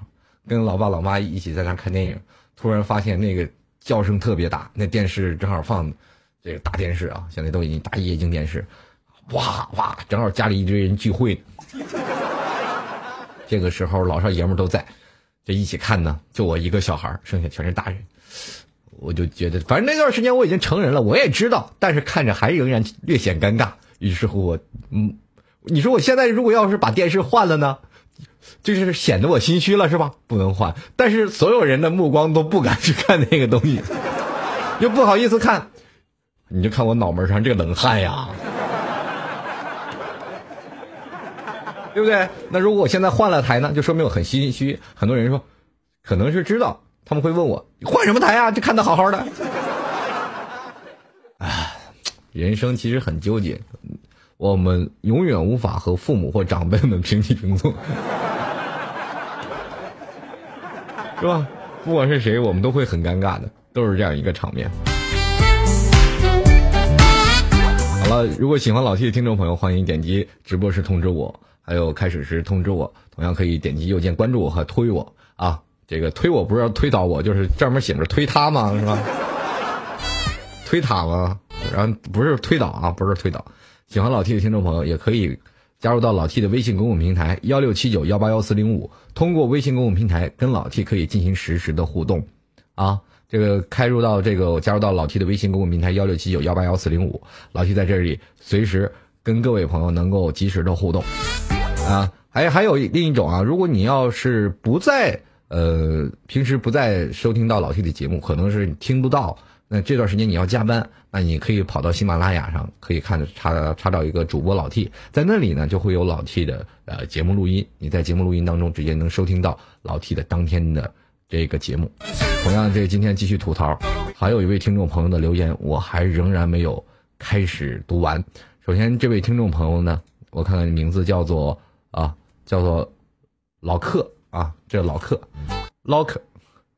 跟老爸老妈一起在那看电影，突然发现那个叫声特别大，那电视正好放这个大电视啊，现在都已经大液晶电视，哇哇，正好家里一堆人聚会，这个时候老少爷们都在，这一起看呢，就我一个小孩，剩下全是大人，我就觉得，反正那段时间我已经成人了，我也知道，但是看着还仍然略显尴尬，于是乎我嗯。你说我现在如果要是把电视换了呢，就是显得我心虚了是吧？不能换，但是所有人的目光都不敢去看那个东西，又不好意思看，你就看我脑门上这个冷汗呀，对不对？那如果我现在换了台呢，就说明我很心虚。很多人说，可能是知道，他们会问我换什么台啊？就看的好好的。[laughs] 唉，人生其实很纠结。我们永远无法和父母或长辈们平起平坐，[laughs] 是吧？不管是谁，我们都会很尴尬的，都是这样一个场面。好了，如果喜欢老 T 的听众朋友，欢迎点击直播时通知我，还有开始时通知我，同样可以点击右键关注我和推我啊。这个推我不是要推倒我，就是上面写着推他吗？是吧？推他吗？然后不是推倒啊，不是推倒。喜欢老 T 的听众朋友也可以加入到老 T 的微信公共平台幺六七九幺八幺四零五，通过微信公共平台跟老 T 可以进行实时的互动，啊，这个开入到这个加入到老 T 的微信公共平台幺六七九幺八幺四零五，老 T 在这里随时跟各位朋友能够及时的互动，啊，还还有另一种啊，如果你要是不在呃平时不再收听到老 T 的节目，可能是你听不到。那这段时间你要加班，那你可以跑到喜马拉雅上，可以看查查找一个主播老 T，在那里呢就会有老 T 的呃节目录音，你在节目录音当中直接能收听到老 T 的当天的这个节目。同样，这今天继续吐槽，还有一位听众朋友的留言，我还仍然没有开始读完。首先，这位听众朋友呢，我看看名字叫做啊，叫做老克啊，这老克，老克。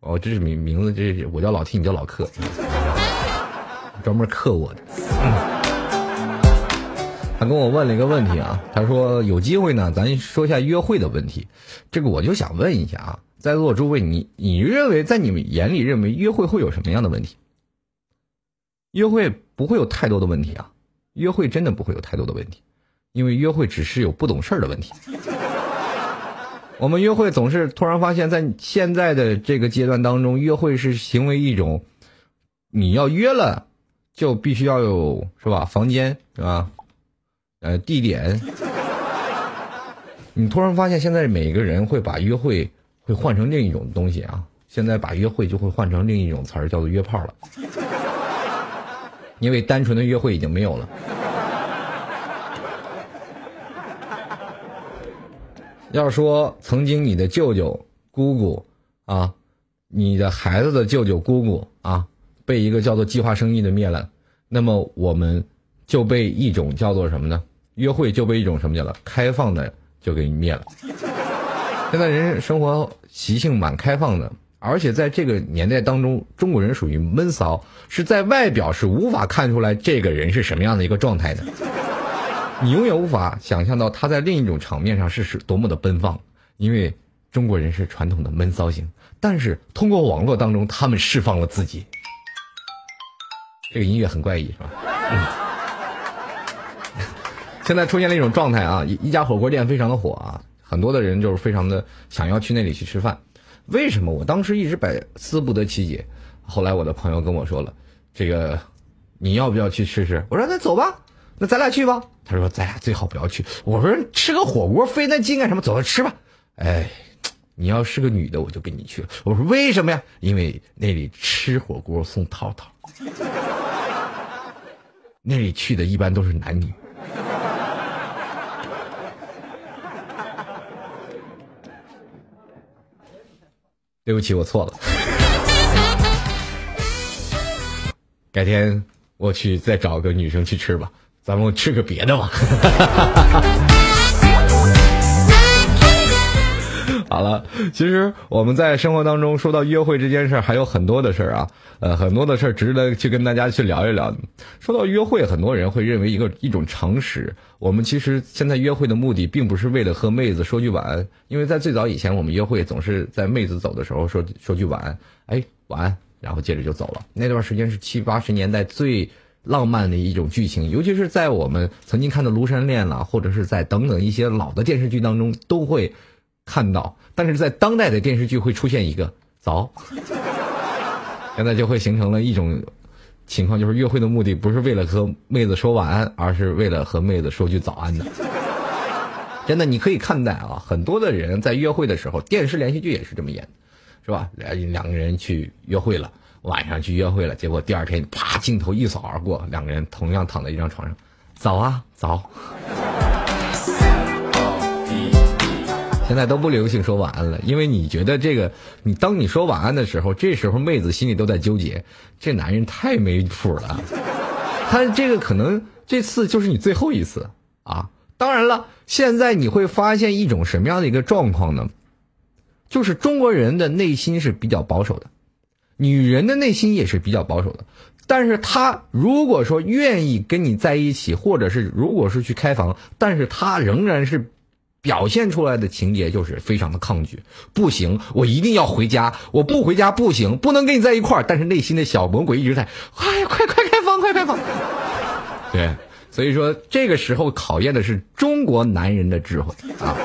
哦，这是名名字，这是我叫老 T，你叫老克，专门克我的。他跟我问了一个问题啊，他说有机会呢，咱说一下约会的问题。这个我就想问一下啊，在座诸位，你你认为在你们眼里认为约会会有什么样的问题？约会不会有太多的问题啊，约会真的不会有太多的问题，因为约会只是有不懂事儿的问题。我们约会总是突然发现，在现在的这个阶段当中，约会是行为一种，你要约了，就必须要有是吧？房间是吧？呃，地点。你突然发现，现在每个人会把约会会换成另一种东西啊！现在把约会就会换成另一种词儿，叫做约炮了，因为单纯的约会已经没有了。要说曾经你的舅舅、姑姑啊，你的孩子的舅舅、姑姑啊，被一个叫做计划生育的灭了，那么我们就被一种叫做什么呢？约会就被一种什么叫了？开放的就给你灭了。[laughs] 现在人生活习性蛮开放的，而且在这个年代当中，中国人属于闷骚，是在外表是无法看出来这个人是什么样的一个状态的。你永远无法想象到他在另一种场面上是是多么的奔放，因为中国人是传统的闷骚型，但是通过网络当中，他们释放了自己。这个音乐很怪异，是吧？嗯。[laughs] 现在出现了一种状态啊，一一家火锅店非常的火啊，很多的人就是非常的想要去那里去吃饭。为什么？我当时一直百思不得其解。后来我的朋友跟我说了，这个你要不要去试试？我说那走吧，那咱俩去吧。他说咱俩最好不要去。我说吃个火锅费那劲干什么？走着，吃吧。哎，你要是个女的，我就跟你去了。我说为什么呀？因为那里吃火锅送套套，那里去的一般都是男女。对不起，我错了。改天我去再找个女生去吃吧，咱们吃个别的吧。[laughs] 好了，其实我们在生活当中说到约会这件事儿，还有很多的事儿啊，呃，很多的事儿值得去跟大家去聊一聊。说到约会，很多人会认为一个一种常识。我们其实现在约会的目的，并不是为了和妹子说句晚安，因为在最早以前，我们约会总是在妹子走的时候说说句晚安，哎，晚安，然后接着就走了。那段时间是七八十年代最浪漫的一种剧情，尤其是在我们曾经看的《庐山恋》了，或者是在等等一些老的电视剧当中都会。看到，但是在当代的电视剧会出现一个早，现在就会形成了一种情况，就是约会的目的不是为了和妹子说晚安，而是为了和妹子说句早安的。真的，你可以看待啊，很多的人在约会的时候，电视连续剧也是这么演，是吧？两两个人去约会了，晚上去约会了，结果第二天啪，镜头一扫而过，两个人同样躺在一张床上，早啊早。现在都不流行说晚安了，因为你觉得这个，你当你说晚安的时候，这时候妹子心里都在纠结，这男人太没谱了，他这个可能这次就是你最后一次啊。当然了，现在你会发现一种什么样的一个状况呢？就是中国人的内心是比较保守的，女人的内心也是比较保守的，但是她如果说愿意跟你在一起，或者是如果是去开房，但是她仍然是。表现出来的情节就是非常的抗拒，不行，我一定要回家，我不回家不行，不能跟你在一块儿。但是内心的小魔鬼一直在，哎快快开房，快开房。[laughs] 对，所以说这个时候考验的是中国男人的智慧啊。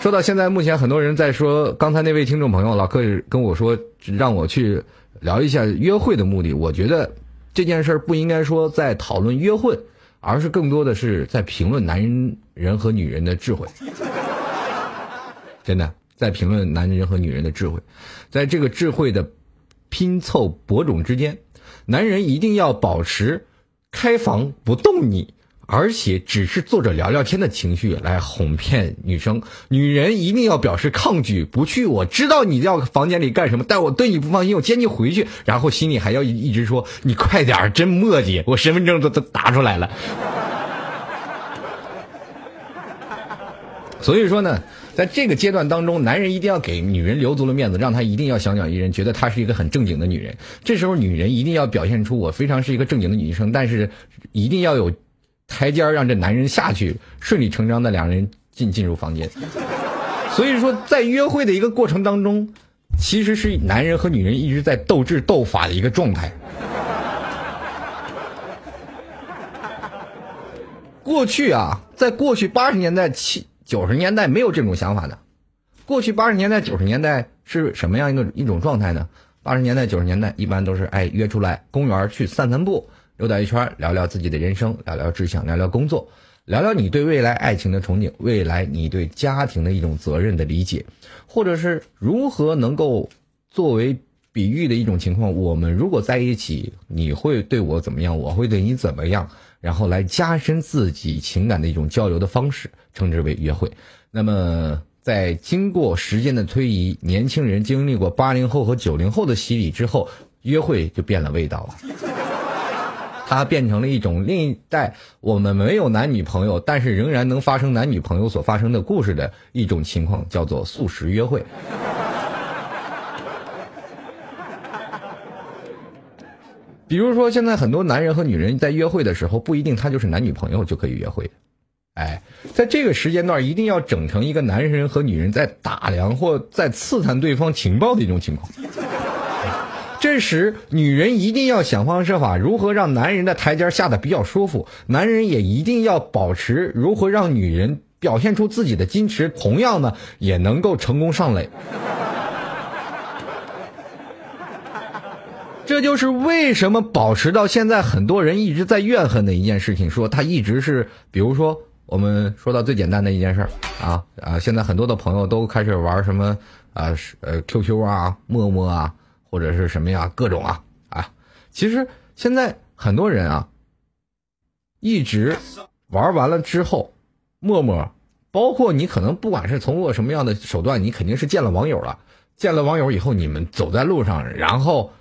说到现在，目前很多人在说，刚才那位听众朋友老客跟我说，让我去聊一下约会的目的。我觉得这件事儿不应该说在讨论约会。而是更多的是在评论男人人和女人的智慧，真的在评论男人和女人的智慧，在这个智慧的拼凑播种之间，男人一定要保持开房不动你。而且只是坐着聊聊天的情绪来哄骗女生，女人一定要表示抗拒不去。我知道你要房间里干什么，但我对你不放心，我接你回去，然后心里还要一直说你快点真磨叽，我身份证都都打出来了。所以说呢，在这个阶段当中，男人一定要给女人留足了面子，让她一定要小鸟依人，觉得她是一个很正经的女人。这时候女人一定要表现出我非常是一个正经的女生，但是一定要有。台阶让这男人下去，顺理成章的两人进进入房间。所以说，在约会的一个过程当中，其实是男人和女人一直在斗智斗法的一个状态。过去啊，在过去八十年代、七九十年代没有这种想法的。过去八十年代、九十年代是什么样一个一种状态呢？八十年代、九十年代一般都是哎约出来公园去散散步。溜达一圈，聊聊自己的人生，聊聊志向，聊聊工作，聊聊你对未来爱情的憧憬，未来你对家庭的一种责任的理解，或者是如何能够作为比喻的一种情况。我们如果在一起，你会对我怎么样？我会对你怎么样？然后来加深自己情感的一种交流的方式，称之为约会。那么，在经过时间的推移，年轻人经历过八零后和九零后的洗礼之后，约会就变了味道了。它变成了一种另一代我们没有男女朋友，但是仍然能发生男女朋友所发生的故事的一种情况，叫做素食约会。[laughs] 比如说，现在很多男人和女人在约会的时候，不一定他就是男女朋友就可以约会。哎，在这个时间段，一定要整成一个男人和女人在打量或在刺探对方情报的一种情况。这时女人一定要想方设法如何让男人的台阶下的比较舒服，男人也一定要保持如何让女人表现出自己的矜持，同样呢也能够成功上垒。这就是为什么保持到现在，很多人一直在怨恨的一件事情，说他一直是，比如说我们说到最简单的一件事儿啊啊，现在很多的朋友都开始玩什么啊呃 QQ 啊、陌陌啊，或者是什么呀各种啊啊，其实现在很多人啊，一直玩完了之后，陌陌，包括你可能不管是通过什么样的手段，你肯定是见了网友了，见了网友以后，你们走在路上，然后。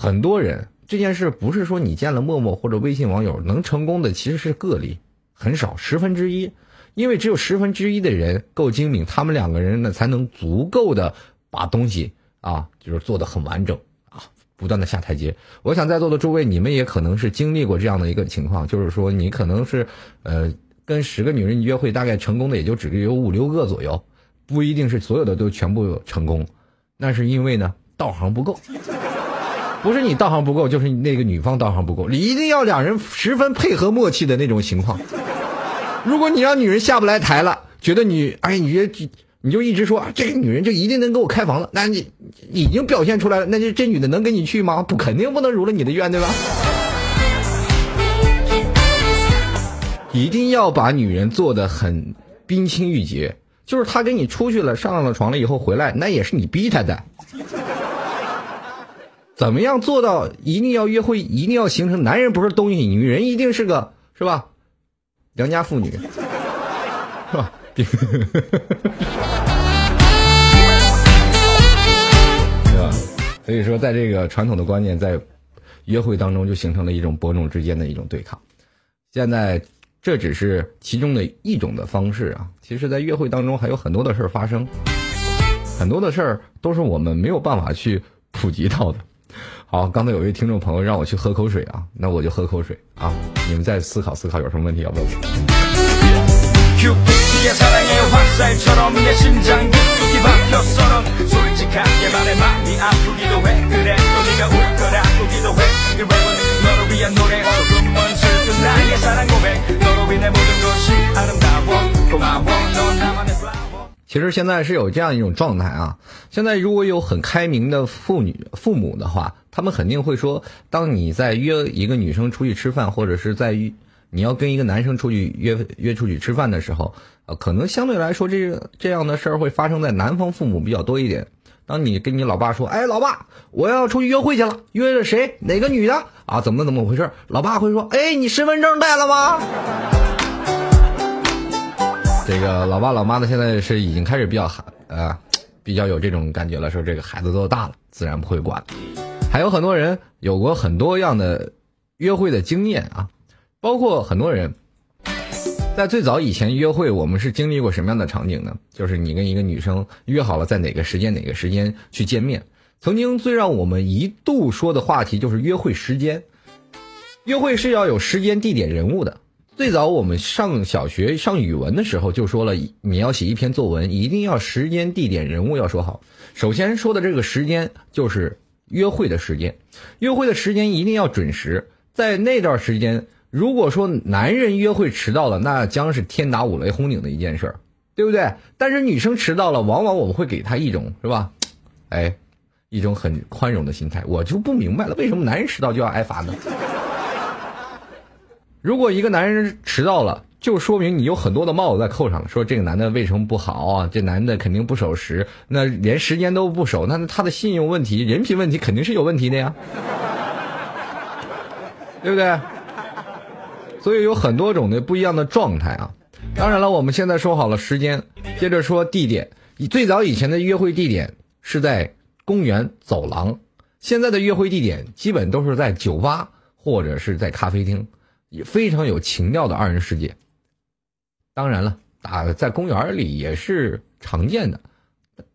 很多人这件事不是说你见了陌陌或者微信网友能成功的，其实是个例，很少十分之一，因为只有十分之一的人够精明，他们两个人呢才能足够的把东西啊，就是做的很完整啊，不断的下台阶。我想在座的诸位，你们也可能是经历过这样的一个情况，就是说你可能是呃跟十个女人约会，大概成功的也就只有五六个左右，不一定是所有的都全部成功，那是因为呢道行不够。不是你道行不够，就是那个女方道行不够。你一定要两人十分配合默契的那种情况。如果你让女人下不来台了，觉得你哎，你觉你就一直说啊这个女人就一定能给我开房了，那你已经表现出来了，那就这女的能跟你去吗？不，肯定不能如了你的愿，对吧？一定要把女人做的很冰清玉洁，就是她跟你出去了，上了床了以后回来，那也是你逼她的。怎么样做到一定要约会，一定要形成男人不是东西，女人一定是个是吧？良家妇女，是吧？[laughs] 对吧？所以说，在这个传统的观念，在约会当中就形成了一种伯仲之间的一种对抗。现在这只是其中的一种的方式啊，其实，在约会当中还有很多的事儿发生，很多的事儿都是我们没有办法去普及到的。好，刚才有一位听众朋友让我去喝口水啊，那我就喝口水啊。你们再思考思考，有什么问题要问我。其实现在是有这样一种状态啊，现在如果有很开明的妇女父母的话，他们肯定会说，当你在约一个女生出去吃饭，或者是在你要跟一个男生出去约约出去吃饭的时候，呃，可能相对来说，这这样的事儿会发生在男方父母比较多一点。当你跟你老爸说，哎，老爸，我要出去约会去了，约着谁？哪个女的？啊，怎么怎么回事？老爸会说，哎，你身份证带了吗？这个老爸老妈呢，现在是已经开始比较孩呃，比较有这种感觉了，说这个孩子都大了，自然不会管。还有很多人有过很多样的约会的经验啊，包括很多人在最早以前约会，我们是经历过什么样的场景呢？就是你跟一个女生约好了在哪个时间哪个时间去见面。曾经最让我们一度说的话题就是约会时间，约会是要有时间、地点、人物的。最早我们上小学上语文的时候就说了，你要写一篇作文，一定要时间、地点、人物要说好。首先说的这个时间就是约会的时间，约会的时间一定要准时。在那段时间，如果说男人约会迟到了，那将是天打五雷轰顶的一件事儿，对不对？但是女生迟到了，往往我们会给她一种是吧？哎，一种很宽容的心态。我就不明白了，为什么男人迟到就要挨罚呢？如果一个男人迟到了，就说明你有很多的帽子在扣上了。说这个男的为什么不好啊？这男的肯定不守时，那连时间都不守，那他的信用问题、人品问题肯定是有问题的呀，对不对？所以有很多种的不一样的状态啊。当然了，我们现在说好了时间，接着说地点。以最早以前的约会地点是在公园走廊，现在的约会地点基本都是在酒吧或者是在咖啡厅。也非常有情调的二人世界。当然了，打在公园里也是常见的，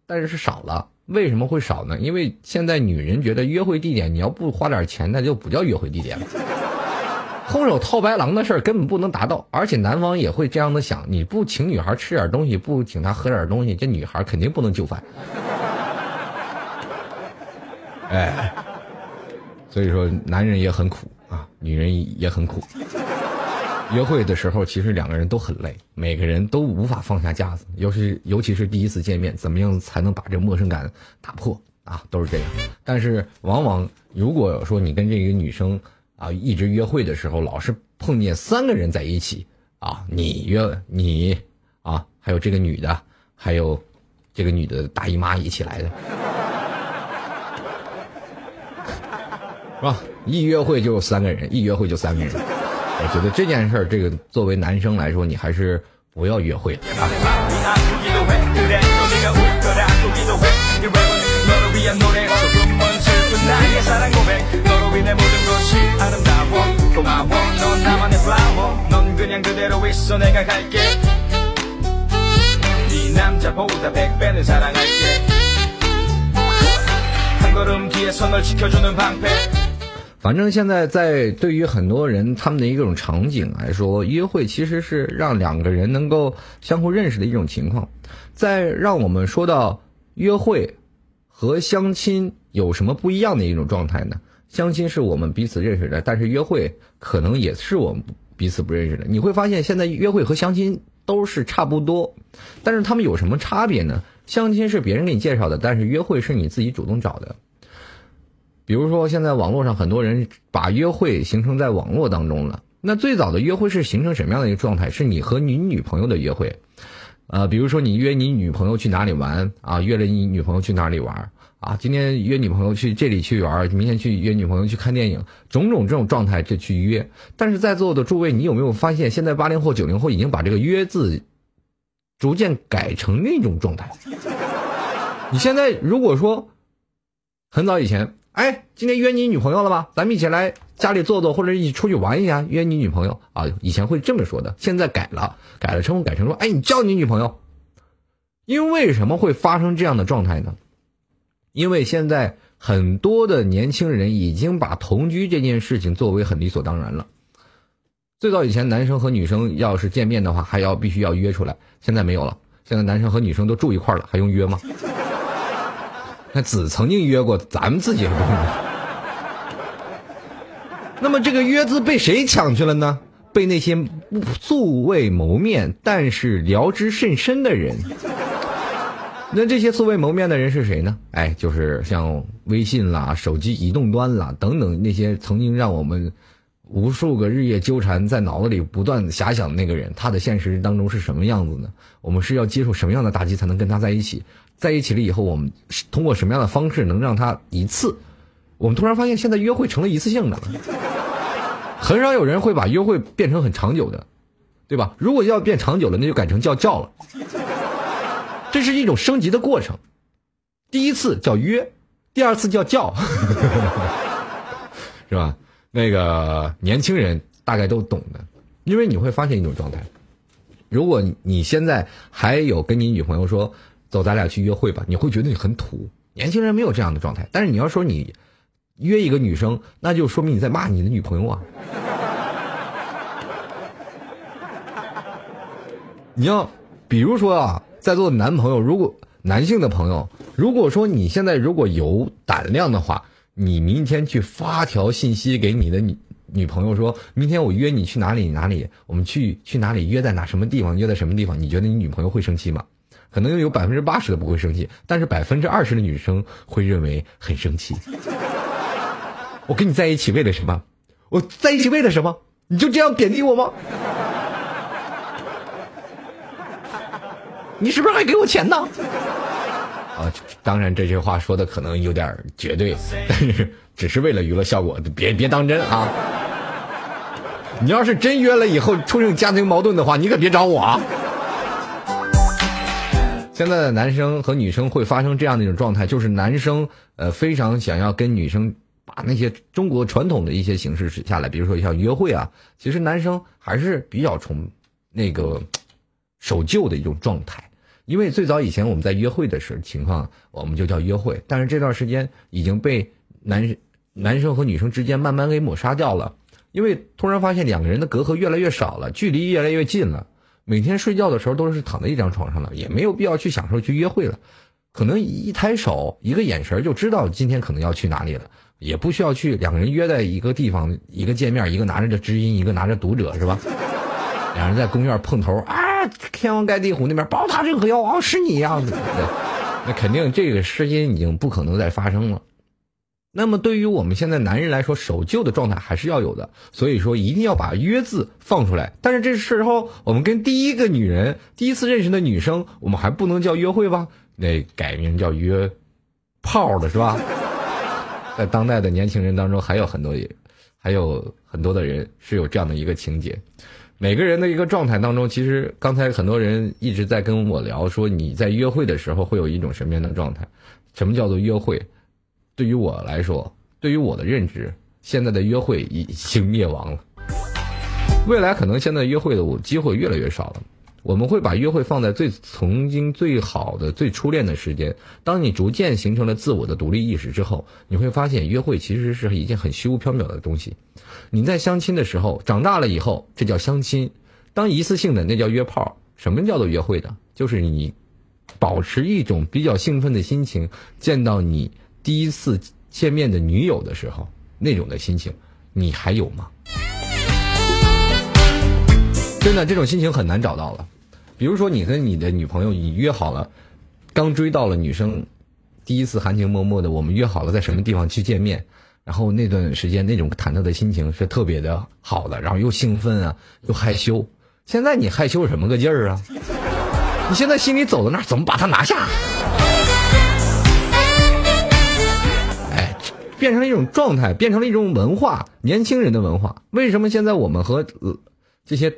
但是是少了。为什么会少呢？因为现在女人觉得约会地点你要不花点钱，那就不叫约会地点了。空手套白狼的事儿根本不能达到，而且男方也会这样的想：你不请女孩吃点东西，不请她喝点东西，这女孩肯定不能就范。哎，所以说男人也很苦啊，女人也很苦。约会的时候，其实两个人都很累，每个人都无法放下架子，尤其尤其是第一次见面，怎么样才能把这陌生感打破啊？都是这样。但是往往如果说你跟这个女生啊一直约会的时候，老是碰见三个人在一起啊，你约你啊，还有这个女的，还有这个女的大姨妈一起来的，是吧？一约会就三个人，一约会就三个人。我觉得这件事儿，这个作为男生来说，你还是不要约会了啊。反正现在在对于很多人他们的一种场景来说，约会其实是让两个人能够相互认识的一种情况。在让我们说到约会和相亲有什么不一样的一种状态呢？相亲是我们彼此认识的，但是约会可能也是我们彼此不认识的。你会发现现在约会和相亲都是差不多，但是他们有什么差别呢？相亲是别人给你介绍的，但是约会是你自己主动找的。比如说，现在网络上很多人把约会形成在网络当中了。那最早的约会是形成什么样的一个状态？是你和你女朋友的约会，呃，比如说你约你女朋友去哪里玩啊？约了你女朋友去哪里玩啊？今天约女朋友去这里去玩，明天去约女朋友去看电影，种种这种状态就去约。但是在座的诸位，你有没有发现，现在八零后、九零后已经把这个“约”字逐渐改成另一种状态？[laughs] 你现在如果说很早以前。哎，今天约你女朋友了吗？咱们一起来家里坐坐，或者一起出去玩一下。约你女朋友啊，以前会这么说的，现在改了，改了称呼改成说，哎，你叫你女朋友。因为什么会发生这样的状态呢？因为现在很多的年轻人已经把同居这件事情作为很理所当然了。最早以前，男生和女生要是见面的话，还要必须要约出来，现在没有了。现在男生和女生都住一块了，还用约吗？[laughs] 那子曾经约过，咱们自己是不用。[laughs] 那么这个约字被谁抢去了呢？被那些素未谋面但是聊之甚深的人。那这些素未谋面的人是谁呢？哎，就是像微信啦、手机移动端啦等等那些曾经让我们无数个日夜纠缠在脑子里不断遐想的那个人，他的现实当中是什么样子呢？我们是要接受什么样的打击才能跟他在一起？在一起了以后，我们通过什么样的方式能让他一次？我们突然发现，现在约会成了一次性的，很少有人会把约会变成很长久的，对吧？如果要变长久了，那就改成叫叫了。这是一种升级的过程，第一次叫约，第二次叫叫，[laughs] 是吧？那个年轻人大概都懂的，因为你会发现一种状态，如果你现在还有跟你女朋友说。走，咱俩去约会吧。你会觉得你很土，年轻人没有这样的状态。但是你要说你约一个女生，那就说明你在骂你的女朋友啊。[laughs] 你要比如说啊，在座的男朋友，如果男性的朋友，如果说你现在如果有胆量的话，你明天去发条信息给你的女女朋友，说明天我约你去哪里哪里，我们去去哪里约在哪什么地方约在什么地方？你觉得你女朋友会生气吗？可能有百分之八十的不会生气，但是百分之二十的女生会认为很生气。[laughs] 我跟你在一起为了什么？我在一起为了什么？你就这样贬低我吗？你是不是还给我钱呢？啊，当然这句话说的可能有点绝对，[laughs] 但是只是为了娱乐效果，别别当真啊！你要是真约了以后出现家庭矛盾的话，你可别找我啊！现在的男生和女生会发生这样的一种状态，就是男生呃非常想要跟女生把那些中国传统的一些形式使下来，比如说像约会啊，其实男生还是比较崇那个守旧的一种状态，因为最早以前我们在约会的时候情况，我们就叫约会，但是这段时间已经被男男生和女生之间慢慢给抹杀掉了，因为突然发现两个人的隔阂越来越少了，距离越来越近了。每天睡觉的时候都是躺在一张床上了，也没有必要去享受去约会了。可能一抬手，一个眼神就知道今天可能要去哪里了，也不需要去两个人约在一个地方，一个见面，一个拿着这知音，一个拿着读者，是吧？两人在公园碰头啊，天王盖地虎那边宝塔镇河妖王，是你呀、那肯定这个事情已经不可能再发生了。那么对于我们现在男人来说，守旧的状态还是要有的，所以说一定要把“约”字放出来。但是这时候，我们跟第一个女人、第一次认识的女生，我们还不能叫约会吧？那改名叫约炮的是吧？[laughs] 在当代的年轻人当中，还有很多也，还有很多的人是有这样的一个情节。每个人的一个状态当中，其实刚才很多人一直在跟我聊说，你在约会的时候会有一种什么样的状态？什么叫做约会？对于我来说，对于我的认知，现在的约会已经灭亡了。未来可能现在约会的我机会越来越少了。我们会把约会放在最曾经最好的、最初恋的时间。当你逐渐形成了自我的独立意识之后，你会发现约会其实是一件很虚无缥缈的东西。你在相亲的时候，长大了以后，这叫相亲；当一次性的，那叫约炮。什么叫做约会的？就是你保持一种比较兴奋的心情，见到你第一次见面的女友的时候，那种的心情，你还有吗？真的，这种心情很难找到了。比如说，你跟你的女朋友，你约好了，刚追到了女生，第一次含情脉脉的，我们约好了在什么地方去见面，然后那段时间那种忐忑的心情是特别的好的，然后又兴奋啊，又害羞。现在你害羞什么个劲儿啊？你现在心里走到那儿，怎么把它拿下？哎，变成了一种状态，变成了一种文化，年轻人的文化。为什么现在我们和、这些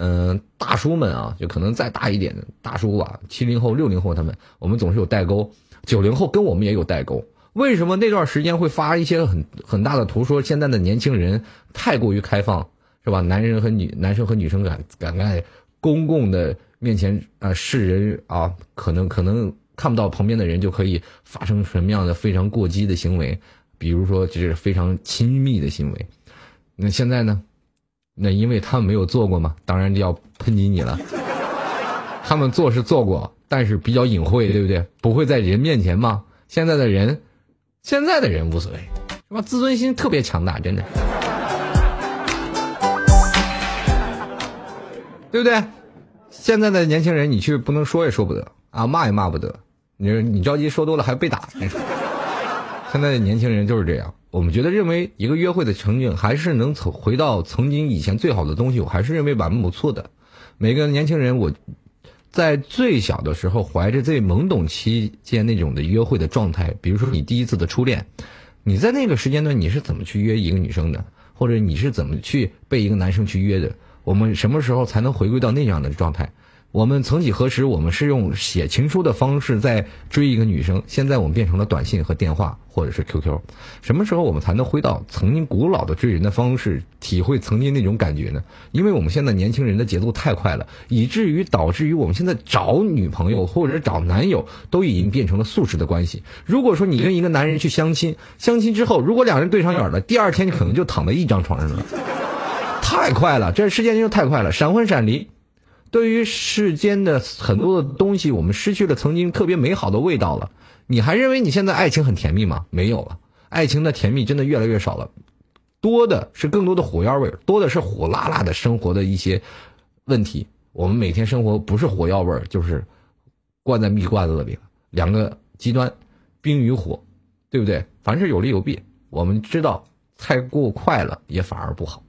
嗯、大叔们啊，就可能再大一点的大叔吧，七零后、六零后他们，我们总是有代沟。九零后跟我们也有代沟。为什么那段时间会发一些很很大的图，说现在的年轻人太过于开放？是吧？男人和女男生和女生敢敢在公共的面前啊，世人啊，可能可能看不到旁边的人就可以发生什么样的非常过激的行为，比如说就是非常亲密的行为。那现在呢？那因为他们没有做过嘛，当然就要抨击你了。[laughs] 他们做是做过，但是比较隐晦，对不对？不会在人面前嘛。现在的人，现在的人无所谓，是吧？自尊心特别强大，真的。对不对？现在的年轻人，你去不能说也说不得啊，骂也骂不得。你你着急说多了还被打。[laughs] 现在的年轻人就是这样。我们觉得认为一个约会的场景还是能从回到曾经以前最好的东西，我还是认为蛮不错的。每个年轻人，我在最小的时候怀着最懵懂期间那种的约会的状态，比如说你第一次的初恋，你在那个时间段你是怎么去约一个女生的，或者你是怎么去被一个男生去约的？我们什么时候才能回归到那样的状态？我们曾几何时，我们是用写情书的方式在追一个女生，现在我们变成了短信和电话或者是 QQ。什么时候我们才能回到曾经古老的追人的方式，体会曾经那种感觉呢？因为我们现在年轻人的节奏太快了，以至于导致于我们现在找女朋友或者找男友都已经变成了速食的关系。如果说你跟一个男人去相亲，相亲之后如果两人对上眼了，第二天你可能就躺在一张床上了。太快了，这世间就太快了，闪婚闪离。对于世间的很多的东西，我们失去了曾经特别美好的味道了。你还认为你现在爱情很甜蜜吗？没有了，爱情的甜蜜真的越来越少了，多的是更多的火药味，多的是火辣辣的生活的一些问题。我们每天生活不是火药味，就是灌在蜜罐子里了，两个极端，冰与火，对不对？凡事有利有弊，我们知道太过快了也反而不好。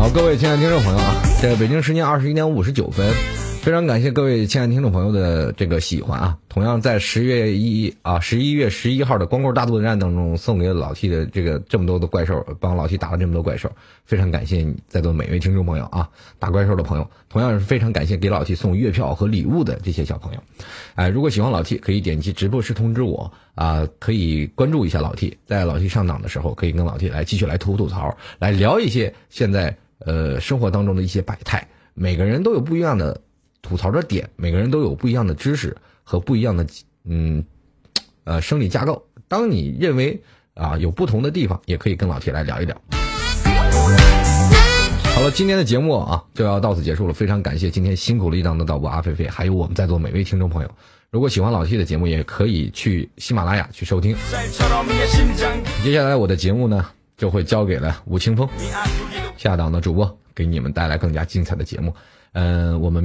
好，各位亲爱的听众朋友啊，这北京时间二十一点五十九分，非常感谢各位亲爱的听众朋友的这个喜欢啊。同样在十月一啊十一月十一号的光棍大作战当中，送给老 T 的这个这么多的怪兽，帮老 T 打了这么多怪兽，非常感谢在座每位听众朋友啊，打怪兽的朋友，同样是非常感谢给老 T 送月票和礼物的这些小朋友。哎，如果喜欢老 T，可以点击直播时通知我啊，可以关注一下老 T，在老 T 上档的时候，可以跟老 T 来继续来吐吐槽，来聊一些现在。呃生活当中的一些百态。每个人都有不一样的吐槽的点每个人都有不一样的知识和不一样的嗯呃生理架构。当你认为啊有不同的地方也可以跟老铁来聊一聊。好了今天的节目啊就要到此结束了非常感谢今天辛苦了一档的导播阿飞飞还有我们在座每位听众朋友。如果喜欢老 t 的节目也可以去喜马拉雅去收听。接下来我的节目呢就会交给了吴青峰。下档的主播给你们带来更加精彩的节目。嗯我们